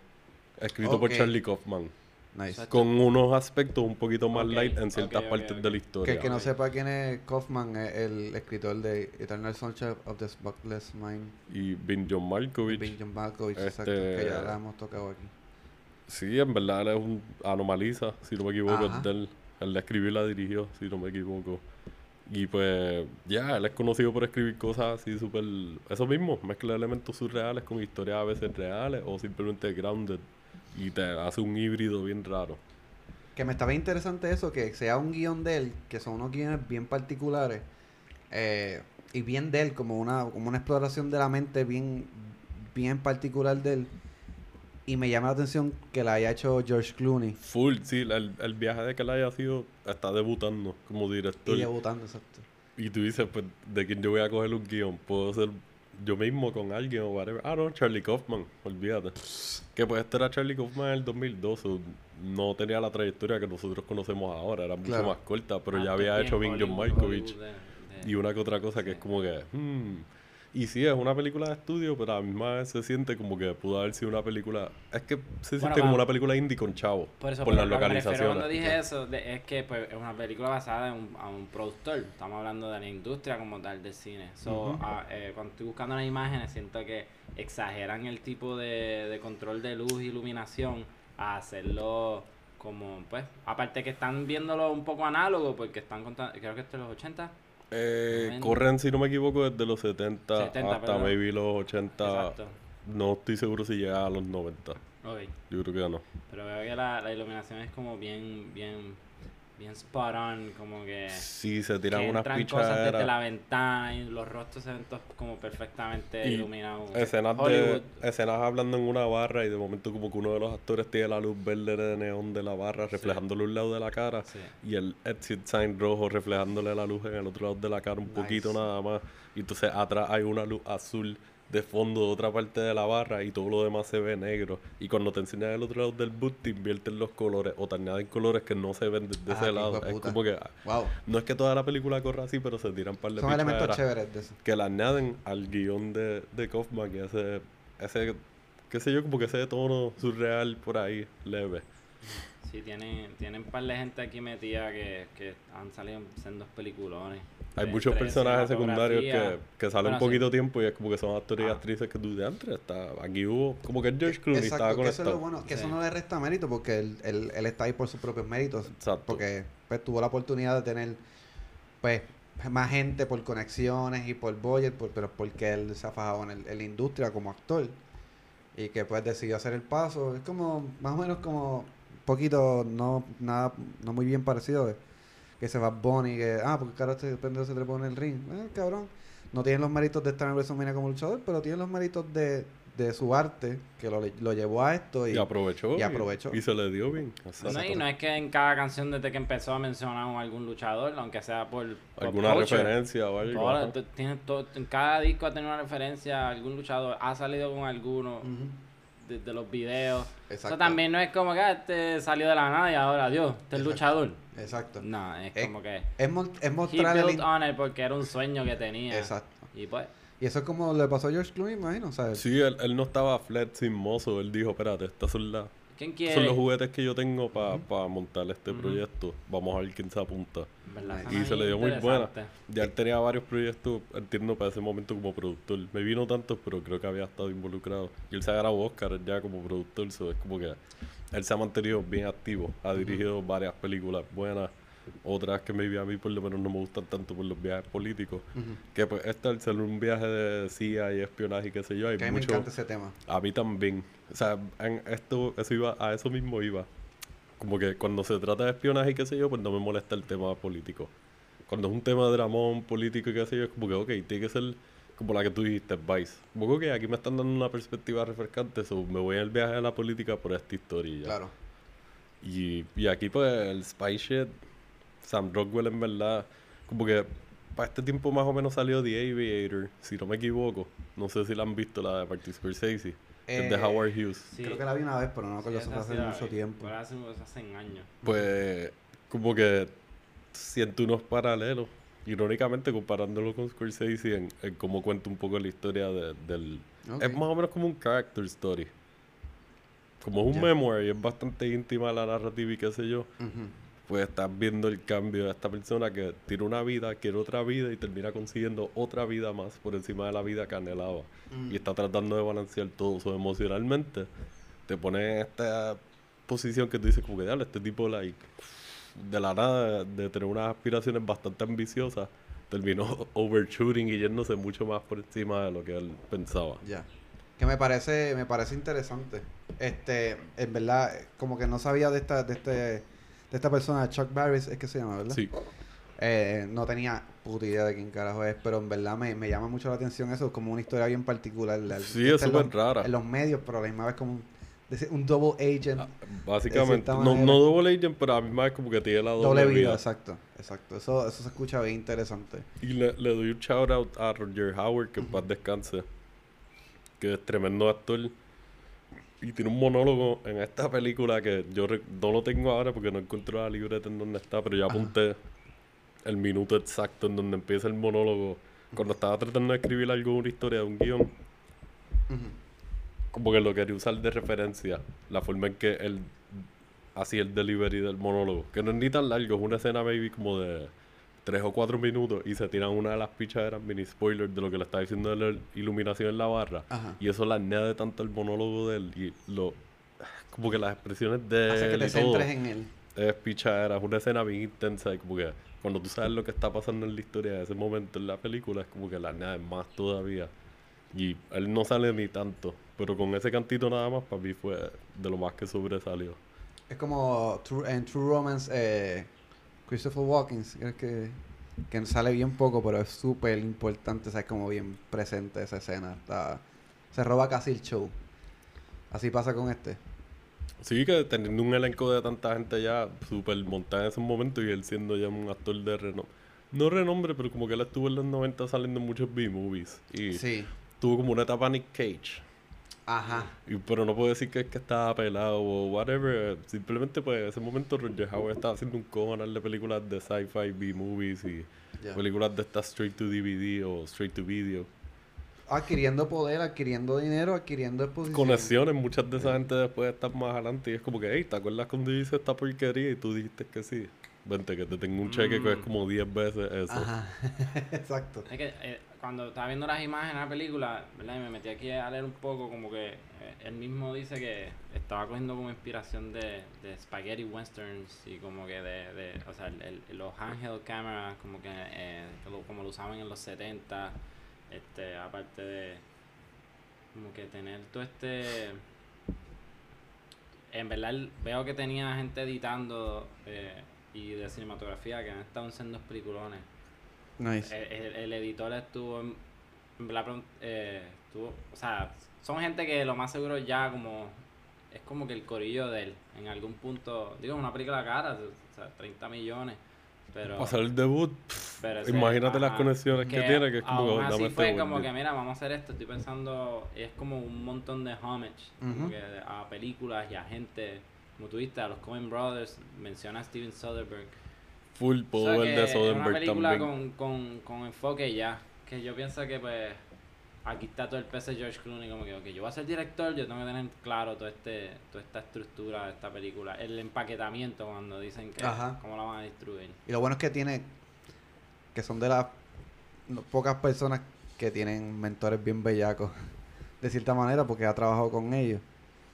[SPEAKER 2] escrito por. Charlie Kaufman.
[SPEAKER 3] Nice.
[SPEAKER 2] Con unos aspectos un poquito más light en ciertas partes de la historia.
[SPEAKER 3] Que que no sepa quién es Kaufman es el escritor de Eternal Sunshine of the Spotless Mind.
[SPEAKER 2] Y Vin John Malkovich.
[SPEAKER 3] Benjamin Malkovich,
[SPEAKER 2] Este-
[SPEAKER 3] exacto, que ya la hemos tocado aquí.
[SPEAKER 2] Sí, en verdad él es un anomaliza, si no me equivoco,
[SPEAKER 3] Ajá.
[SPEAKER 2] él. Él la escribió y la dirigió, si no me equivoco. Y pues, ya, él es conocido por escribir cosas así súper... Eso mismo, mezcla elementos surreales con historias a veces reales o simplemente grounded. Y te hace un híbrido bien raro.
[SPEAKER 3] Que me estaba interesante eso, que sea un guion de él, que son unos guiones bien particulares, eh, y bien de él, como una, como una exploración de la mente bien, bien particular de él. Y me llama la atención que la haya hecho George Clooney.
[SPEAKER 2] Full, sí, el, el viaje de que él haya sido, está debutando como director.
[SPEAKER 3] Y debutando, exacto.
[SPEAKER 2] Y tú dices, pues, ¿de quién yo voy a coger un guion? Puedo ser yo mismo con alguien o whatever. Ah, no, Charlie Kaufman, olvídate. Que pues este era Charlie Kaufman en el 2012. No tenía la trayectoria que nosotros conocemos ahora, era mucho
[SPEAKER 3] Claro.
[SPEAKER 2] más corta, pero
[SPEAKER 4] Ah,
[SPEAKER 2] ya había hecho Vin John Malkovich
[SPEAKER 4] Hollywood de- de-
[SPEAKER 2] y una que otra cosa que es como que, hmm. Y sí, es una película de estudio, pero a la misma vez se siente como que pudo haber sido una película. Es que se siente como una película indie con chavo.
[SPEAKER 4] Por eso,
[SPEAKER 2] por las
[SPEAKER 4] pero
[SPEAKER 2] localizaciones.
[SPEAKER 4] cuando dije eso, de- es que pues, es una película basada en un, a un productor. Estamos hablando de la industria como tal del cine. So, ah, eh, cuando estoy buscando las imágenes, siento que exageran el tipo de, de control de luz y iluminación a hacerlo como, pues, aparte que están viéndolo un poco análogo, porque están contando, creo que esto es los 80.
[SPEAKER 2] Eh, corren, si no me equivoco, desde los 70,
[SPEAKER 4] 70,
[SPEAKER 2] hasta
[SPEAKER 4] perdón.
[SPEAKER 2] maybe los 80.
[SPEAKER 4] Exacto.
[SPEAKER 2] No estoy seguro si llega a los 90.
[SPEAKER 4] Ok.
[SPEAKER 2] Yo creo que no.
[SPEAKER 4] Pero veo que la, la iluminación es como bien, bien, bien spot on, como que...
[SPEAKER 2] Sí, se tiran
[SPEAKER 4] que
[SPEAKER 2] unas
[SPEAKER 4] entran cosas desde la ventana y los rostros se ven todos como perfectamente
[SPEAKER 2] Y
[SPEAKER 4] iluminados.
[SPEAKER 2] Escenas, de,
[SPEAKER 4] Hollywood.
[SPEAKER 2] escenas hablando en una barra y de momento como que uno de los actores tiene la luz verde de neón de la barra reflejándole un lado de la cara
[SPEAKER 4] Sí.
[SPEAKER 2] y el exit sign rojo reflejándole la luz en el otro lado de la cara un
[SPEAKER 3] Nice.
[SPEAKER 2] poquito nada más. Y entonces atrás hay una luz azul de fondo de otra parte de la barra y todo lo demás se ve negro. Y cuando te enseñan el otro lado del boot te invierten los colores o te añaden colores que no se ven desde
[SPEAKER 3] Ah,
[SPEAKER 2] ese lado. Es como que...
[SPEAKER 3] Wow.
[SPEAKER 2] No es que toda la película corra así, pero se tiran par de
[SPEAKER 3] Son elementos
[SPEAKER 2] pichaderas
[SPEAKER 3] chéveres de eso.
[SPEAKER 2] que le añaden al guion de, de Kaufman y ese, ese, qué sé yo, como que ese tono surreal por ahí, leve.
[SPEAKER 4] Sí, tienen, tienen un par de gente aquí metida que, que han salido en dos peliculones.
[SPEAKER 2] Hay
[SPEAKER 4] De-
[SPEAKER 2] muchos
[SPEAKER 4] entre
[SPEAKER 2] personajes secundarios que, que salen
[SPEAKER 4] Bueno,
[SPEAKER 2] un poquito
[SPEAKER 4] sí.
[SPEAKER 2] tiempo y es como que son actores y
[SPEAKER 4] Ah.
[SPEAKER 2] actrices que tú de antes está, aquí hubo, como que George Clooney estaba
[SPEAKER 3] Exacto, que eso es lo
[SPEAKER 2] conectado.
[SPEAKER 3] bueno, que eso no le resta mérito porque él, él, él está ahí por sus propios méritos.
[SPEAKER 2] Exacto.
[SPEAKER 3] Porque pues, tuvo la oportunidad de tener pues más gente por conexiones y por budget, por- pero porque él se ha fajado en, el- en la industria como actor y que pues decidió hacer el paso. Es como, más o menos como poquito, no nada, no muy bien parecido de que se va Bonnie, que, ah, porque cara este pendejo se trepó en el ring. Eh, cabrón. No tiene los méritos de estar en WrestleMania como luchador, pero tiene los méritos de, de su arte que lo, lo llevó a esto y,
[SPEAKER 2] Y aprovechó.
[SPEAKER 3] y aprovechó.
[SPEAKER 2] Y, se le dio bien.
[SPEAKER 4] No, y no es que en cada canción desde que empezó a mencionar a algún luchador, aunque sea por, por
[SPEAKER 2] Alguna referencia o algo.
[SPEAKER 4] Tiene todo- en cada disco ha tenido una referencia a algún luchador, ha salido con alguno. De, de los videos.
[SPEAKER 3] Exacto.
[SPEAKER 4] Eso también no es como que ah, este salió de la nada y ahora, Dios, este es
[SPEAKER 3] Exacto.
[SPEAKER 4] luchador.
[SPEAKER 3] Exacto.
[SPEAKER 4] No, es
[SPEAKER 3] Es-
[SPEAKER 4] como que
[SPEAKER 3] Es, es
[SPEAKER 4] he
[SPEAKER 3] mostrar el...
[SPEAKER 4] built on it porque era un sueño que tenía.
[SPEAKER 3] Exacto.
[SPEAKER 4] Y pues,
[SPEAKER 3] Y eso es como le pasó a George Clooney, imagino, ¿sabes?
[SPEAKER 2] Sí, él, él no estaba flat sin mozo. Él dijo, espérate, estas son las
[SPEAKER 4] ¿quién
[SPEAKER 2] Estos
[SPEAKER 4] quiere?
[SPEAKER 2] son los juguetes que yo tengo para montar este proyecto. Vamos a ver quién se apunta.
[SPEAKER 3] Y
[SPEAKER 2] se le dio muy buena. Ya él tenía varios proyectos, entiendo, para ese momento como productor. Me vino tantos, pero creo que había estado involucrado. Y él se ha grabado Oscar ya como productor, so es como que él se ha mantenido bien activo. Ha dirigido varias películas buenas. Otras que maybe a mí por lo menos no me gustan tanto por los viajes políticos. Que pues este al ser un viaje de CIA y espionaje y qué sé yo, hay
[SPEAKER 3] Que a mí me
[SPEAKER 2] mucho...
[SPEAKER 3] encanta ese tema.
[SPEAKER 2] A mí también. O sea, en esto, eso iba, a eso mismo iba. Como que cuando se trata de espionaje y qué sé yo, pues no me molesta el tema político. Cuando es un tema de dramón político y qué sé yo, es como que, ok, tiene que ser como la que tú dijiste, Vice. Como que, aquí me están dando una perspectiva refrescante, so me voy al viaje de la política por esta historia.
[SPEAKER 3] Claro.
[SPEAKER 2] Y, y aquí, pues, el Spy Shit, Sam Rockwell, en verdad, como que para este tiempo más o menos salió The Aviator, si no me equivoco. No sé si la han visto, la de Martin Scorsese. es de
[SPEAKER 3] Eh,
[SPEAKER 2] Howard Hughes.
[SPEAKER 4] Sí.
[SPEAKER 3] Creo que la vi una vez, pero no me acuerdo
[SPEAKER 4] Sí,
[SPEAKER 3] eso hace mucho
[SPEAKER 4] vi.
[SPEAKER 3] tiempo.
[SPEAKER 4] Hace, hace años.
[SPEAKER 2] Pues, como que siento unos paralelos. Irónicamente, comparándolo con Scorsese en, en cómo cuenta un poco la historia de- del... Es más o menos como un character story. Como es un memoir y es bastante íntima la narrativa y qué sé yo.
[SPEAKER 3] Ujú.
[SPEAKER 2] Pues estás viendo el cambio de esta persona que tiene una vida, quiere otra vida y termina consiguiendo otra vida más por encima de la vida que anhelaba.
[SPEAKER 3] Mm.
[SPEAKER 2] Y está tratando de balancear todo eso emocionalmente. Te pone en esta posición que tú dices como que, dale, este tipo, like, de la nada, de tener unas aspiraciones bastante ambiciosas, terminó overshooting y yéndose mucho más por encima de lo que él pensaba.
[SPEAKER 3] Ya. Que me parece, me parece interesante. Este, en verdad, como que no sabía de esta, de este, de esta persona, Chuck Barris, es que se llama, ¿verdad?
[SPEAKER 2] Sí,
[SPEAKER 3] Eh, no tenía puta idea de quién carajo es, pero en verdad me, me llama mucho la atención eso, como una historia bien particular. La-
[SPEAKER 2] Sí, es súper rara.
[SPEAKER 3] En los medios, pero a la misma vez como un, double agent,
[SPEAKER 2] ah, básicamente. No, no double agent, pero a mí más como que tiene la doble,
[SPEAKER 3] doble vida,
[SPEAKER 2] vida.
[SPEAKER 3] exacto, exacto. Eso, eso se escucha bien interesante.
[SPEAKER 2] Y le, le doy un shout out a Roger Howard, que en paz descanse. Que es tremendo actor. Y tiene un monólogo en esta película que yo no lo tengo ahora porque no encuentro la libreta en donde está, pero yo apunté el minuto exacto en donde empieza el monólogo. Cuando estaba tratando de escribir algo, una historia de un
[SPEAKER 3] guion,
[SPEAKER 2] como que lo quería usar de referencia. La forma en que él hacía el delivery del monólogo. Que no es ni tan largo, es una escena maybe como de tres o cuatro minutos y se tiran una de las pichaderas mini spoilers de lo que le está diciendo de la iluminación en la barra.
[SPEAKER 3] Ajá.
[SPEAKER 2] Y eso le añade tanto el monólogo de él y lo... Como que las expresiones de
[SPEAKER 3] Hace que
[SPEAKER 2] él
[SPEAKER 3] te
[SPEAKER 2] y todo
[SPEAKER 3] centres en él.
[SPEAKER 2] es pichadera, es una escena bien intensa y como que cuando tú sabes lo que está pasando en la historia de ese momento en la película es como que la añade más todavía. Y él no sale ni tanto, pero con ese cantito nada más para mí fue de lo más que sobresalió.
[SPEAKER 3] Es como True- en True Romance, eh, Christopher Walken, creo que, que sale bien poco, pero es súper importante, o sea, es como bien presente esa escena. Está, se roba casi el show. Así pasa con este.
[SPEAKER 2] Sí, que teniendo un elenco de tanta gente ya súper montada en ese momento y él siendo ya un actor de renombre. No renombre, pero como que él estuvo en los 90 saliendo en muchos B-movies. Y
[SPEAKER 3] Sí.
[SPEAKER 2] tuvo como una etapa Nick Cage.
[SPEAKER 3] Ajá.
[SPEAKER 2] Y, pero no puedo decir que es que estaba pelado o whatever. Simplemente, pues, en ese momento Roger Howard estaba haciendo un cojonal de películas de sci-fi, B-movies y películas de estas straight to DVD o straight to video.
[SPEAKER 3] Adquiriendo poder, adquiriendo dinero, adquiriendo exposición.
[SPEAKER 2] Conexiones, muchas de esa gente después están más adelante y es como que, hey, ¿te acuerdas cuando yo hice esta porquería y tú dijiste que sí? Vente, que te tengo un cheque que es
[SPEAKER 4] Mm.
[SPEAKER 2] como 10 veces eso.
[SPEAKER 3] Ajá. Exacto.
[SPEAKER 4] Es que eh, cuando estaba viendo las imágenes de la película, ¿verdad? Y me metí aquí a leer un poco, como que eh, él mismo dice que estaba cogiendo como inspiración de, de spaghetti westerns y como que de, de o sea, los handheld cameras, como que eh, como lo usaban en los 70, este, aparte de como que tener todo este... En verdad veo que tenía gente editando eh, y de cinematografía que han estado en sendos peliculones.
[SPEAKER 3] Nice.
[SPEAKER 4] El, el- el editor estuvo en, en eh, estuvo, o sea, son gente que lo más seguro ya como es como que el corillo de él en algún punto, digo, una película cara, o sea, 30 millones, pero
[SPEAKER 2] Para hacer el debut, pff,
[SPEAKER 4] pero ese-
[SPEAKER 2] imagínate las
[SPEAKER 4] ajá,
[SPEAKER 2] conexiones que, tiene, que es como
[SPEAKER 4] aún
[SPEAKER 2] que
[SPEAKER 4] así fue
[SPEAKER 2] este
[SPEAKER 4] como que mira, vamos a hacer esto, estoy pensando, es como un montón de homage, como
[SPEAKER 3] Ujú.
[SPEAKER 4] que a películas y a gente, como tú viste, a los Coen Brothers, menciona a Steven Soderbergh,
[SPEAKER 2] Full
[SPEAKER 4] o
[SPEAKER 2] puedo
[SPEAKER 4] sea,
[SPEAKER 2] de
[SPEAKER 4] es una
[SPEAKER 2] Soderbergh
[SPEAKER 4] película
[SPEAKER 2] también.
[SPEAKER 4] con, con, con enfoque ya. Que yo pienso que pues aquí está todo el peso de George Clooney como que yo voy a ser director, yo tengo que tener claro todo este, toda esta estructura de esta película. El empaquetamiento cuando dicen que
[SPEAKER 3] Ajá.
[SPEAKER 4] cómo la van a distribuir.
[SPEAKER 3] Y lo bueno es que tiene, que son de las no- pocas personas que tienen mentores bien bellacos, de cierta manera, porque ha trabajado con ellos.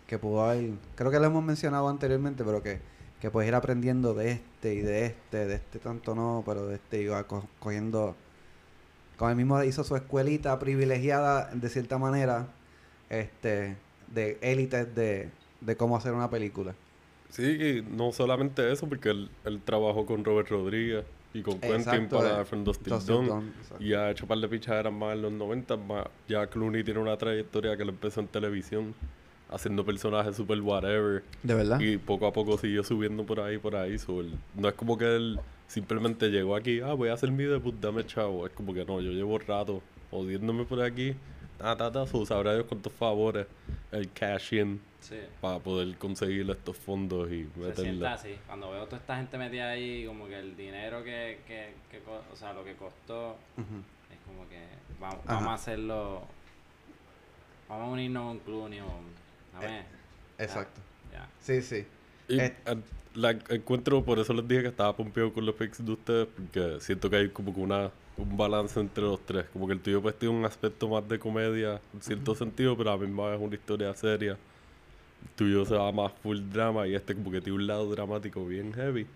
[SPEAKER 3] que pudo haber, creo que lo hemos mencionado anteriormente, pero que, que puedes ir aprendiendo de este y de este, de este tanto no, pero de este iba co- cogiendo, como él mismo hizo su escuelita privilegiada de cierta manera, este, de élites de, de cómo hacer una película.
[SPEAKER 2] Sí, y no solamente eso, porque él, él trabajó con Robert Rodríguez y con Quentin
[SPEAKER 3] Exacto,
[SPEAKER 2] para
[SPEAKER 3] eh,
[SPEAKER 2] Dawn.
[SPEAKER 3] Dawn, exacto.
[SPEAKER 2] Y ha hecho un par de pichaderas más en los 90. Más, ya Clooney tiene una trayectoria que le empezó en televisión, haciendo personajes super whatever.
[SPEAKER 3] De verdad.
[SPEAKER 2] Y poco a poco siguió subiendo por ahí, por ahí. so, él- no es como que él simplemente llegó aquí, ah, voy a hacer mi debut, dame chavo. Es como que no, yo llevo rato jodiéndome por aquí. Ta, ta, ta, so, sabrá Dios cuántos favores el cash in
[SPEAKER 4] Sí.
[SPEAKER 2] para poder conseguir estos fondos y
[SPEAKER 4] Se
[SPEAKER 2] meterle.
[SPEAKER 4] sienta así. Cuando veo toda esta gente metida ahí, como que el dinero que, que, que o sea, lo que costó,
[SPEAKER 3] Ujú.
[SPEAKER 4] es como que vamos, vamos a hacerlo, vamos a unirnos con Clooney o dame,
[SPEAKER 3] Exacto. Sí, sí.
[SPEAKER 2] Y
[SPEAKER 3] Eh.
[SPEAKER 2] eh, la encuentro, por eso les dije que estaba pompeado con los picks de ustedes, porque siento que hay como que una, un balance entre los tres. Como que el tuyo pues tiene un aspecto más de comedia, en cierto sentido, pero a la misma vez es una historia seria. El tuyo se va más full drama y este como que tiene un lado dramático bien heavy,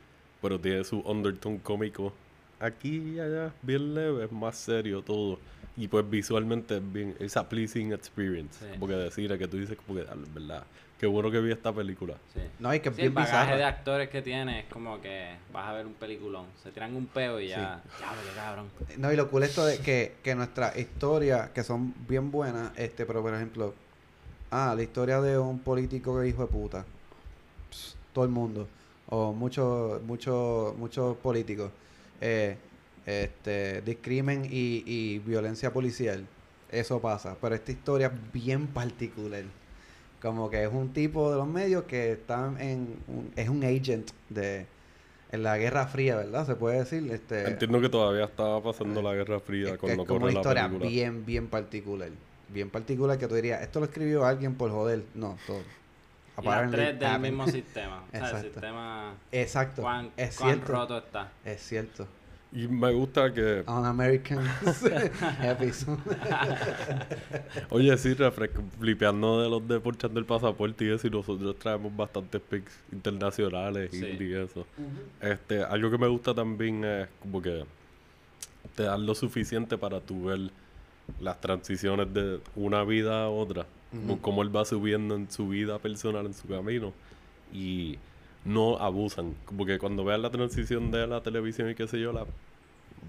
[SPEAKER 2] pero tiene su undertone cómico aquí y allá, bien leve, es más serio todo. Y pues visualmente es bien, es a pleasing experience.
[SPEAKER 4] Sí.
[SPEAKER 2] Como que decir que tú dices como que, "Ah, en verdad, qué bueno que vi esta película.
[SPEAKER 4] Sí.
[SPEAKER 3] No, hay que
[SPEAKER 4] Sí, el
[SPEAKER 3] bien
[SPEAKER 4] bagaje
[SPEAKER 3] bizarra.
[SPEAKER 4] de actores que tiene es como que vas a ver un peliculón. Se tiran un peo y ya, ya, qué cabrón.
[SPEAKER 3] No, y lo cool esto de que, que nuestras historias, que son bien buenas, este, pero por ejemplo, ah, la historia de un político que hijo de puta. Pss, todo el mundo. O muchos, muchos, muchos políticos. Eh, este, discrimen y, y violencia policial. Eso pasa. Pero esta historia es bien particular. Como que es un tipo de los medios que está en un- es un agent de en la Guerra Fría, ¿verdad? Se puede decir. Este,
[SPEAKER 2] Entiendo que todavía estaba pasando la Guerra Fría
[SPEAKER 3] es, que
[SPEAKER 2] cuando
[SPEAKER 3] es como
[SPEAKER 2] corre
[SPEAKER 3] una
[SPEAKER 2] la
[SPEAKER 3] historia
[SPEAKER 2] película.
[SPEAKER 3] bien, bien particular. Bien particular que tú dirías, esto lo escribió alguien por joder. No, todo.
[SPEAKER 4] Y las tres del
[SPEAKER 3] happened.
[SPEAKER 4] mismo sistema. O sea, el sistema,
[SPEAKER 3] Exacto.
[SPEAKER 4] cuán,
[SPEAKER 3] es
[SPEAKER 4] cuán
[SPEAKER 3] cierto.
[SPEAKER 4] roto está.
[SPEAKER 3] Es cierto.
[SPEAKER 2] Y me gusta que,
[SPEAKER 3] On American episode.
[SPEAKER 2] oye, sí, refresco, flipeando de los de ponchando el pasaporte y eso, y nosotros traemos bastantes pics internacionales y,
[SPEAKER 4] Sí.
[SPEAKER 2] y eso. Este, algo que me gusta también es como que te dan lo suficiente para tú ver las transiciones de una vida a otra, como cómo él va subiendo en su vida personal, en su camino, y no abusan. Como que cuando veas la transición de la televisión y qué sé yo, la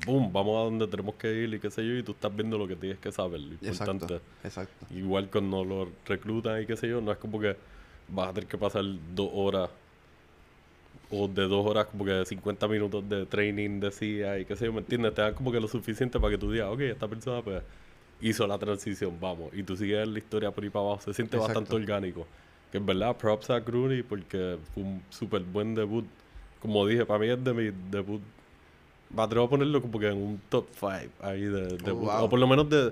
[SPEAKER 2] boom, vamos a donde tenemos que ir y qué sé yo, y tú estás viendo lo que tienes que saber, lo importante.
[SPEAKER 3] Exacto. Exacto.
[SPEAKER 2] Igual cuando lo reclutan y qué sé yo, no es como que vas a tener que pasar dos horas o de dos horas como que de 50 minutos de training de CIA y qué sé yo, ¿me entiendes? Te dan como que lo suficiente para que tú digas, ok, esta persona pues hizo la transición, vamos, y tú sigues la historia por ahí para abajo, se siente
[SPEAKER 3] Exacto.
[SPEAKER 2] bastante orgánico. Que en verdad, props a Clooney porque fue un súper buen debut. Como dije, para mí es de mi debut. Me atrevo a ponerlo como que en un top 5 ahí de debut.
[SPEAKER 3] wow.
[SPEAKER 2] O por lo menos de.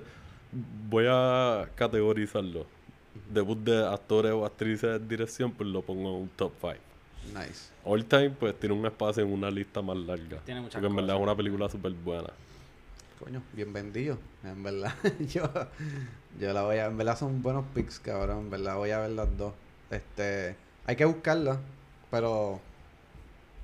[SPEAKER 2] Voy a categorizarlo. Debut de actores o actrices de dirección, pues lo pongo en un top 5.
[SPEAKER 3] Nice.
[SPEAKER 2] All Time, pues tiene un espacio en una lista más larga.
[SPEAKER 4] Tiene muchas
[SPEAKER 2] Porque en verdad
[SPEAKER 4] cosas.
[SPEAKER 2] es una película súper buena.
[SPEAKER 3] Coño, bien vendido. En verdad, yo, yo la voy a... En verdad son buenos picks, cabrón. En verdad voy a ver las dos. Este... Hay que buscarlas, pero...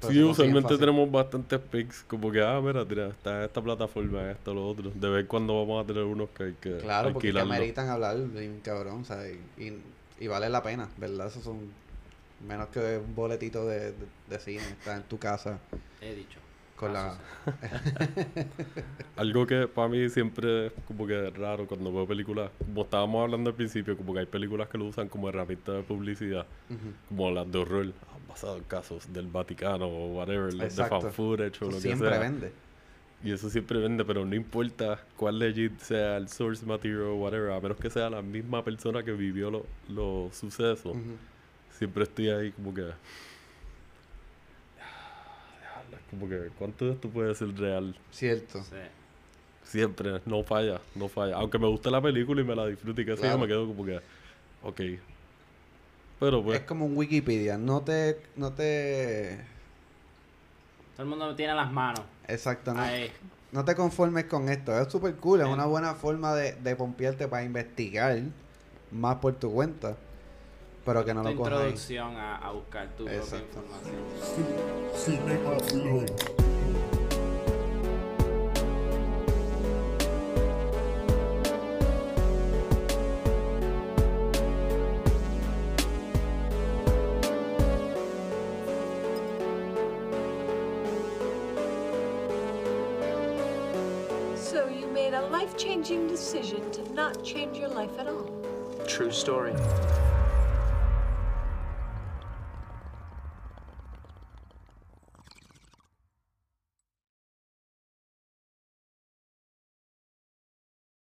[SPEAKER 3] pero
[SPEAKER 2] Sí, usualmente tenemos bastantes picks, como que, ah, mira, tira, está en esta plataforma, esto, lo otro. De vez en cuando vamos a tener unos que hay que
[SPEAKER 3] Claro, porque que ameritan hablar bien cabrón, o sea, y, y, y vale la pena, ¿verdad? Esos son menos que un boletito de, de, de cine, está en tu casa
[SPEAKER 4] He dicho.
[SPEAKER 3] Con la...
[SPEAKER 2] Algo que para mí siempre es como que raro cuando veo películas, como estábamos hablando al principio, como que hay películas que lo usan como herramienta de publicidad, como las de horror, basado en casos del Vaticano o whatever, los de fan footage o
[SPEAKER 3] Eso
[SPEAKER 2] lo que
[SPEAKER 3] siempre
[SPEAKER 2] sea.
[SPEAKER 3] vende.
[SPEAKER 2] Y eso siempre vende, pero no importa cuál legit sea el source material o whatever, a menos que sea la misma persona que vivió lo- los sucesos. Siempre estoy ahí como que... Como que, ¿cuánto de esto puede ser real?
[SPEAKER 3] Cierto.
[SPEAKER 4] Sí.
[SPEAKER 2] Siempre, no falla, no falla. Aunque me guste la película y me la disfrute y que sé yo,
[SPEAKER 3] Claro.
[SPEAKER 2] me quedo como que, ok. Pero pues,
[SPEAKER 3] Es como un Wikipedia, no te... No te...
[SPEAKER 4] Todo el mundo tiene las manos.
[SPEAKER 3] Exacto, no,
[SPEAKER 4] Ahí.
[SPEAKER 3] no te conformes con esto, es súper cool, es una buena forma de, de pompearte para investigar más por tu cuenta. Pero que no
[SPEAKER 4] tu
[SPEAKER 3] lo cojan
[SPEAKER 4] introducción a, a buscar tu propia información.
[SPEAKER 5] Cinema Flow.
[SPEAKER 6] So you made a life changing decision to not change your life at all.
[SPEAKER 7] True story.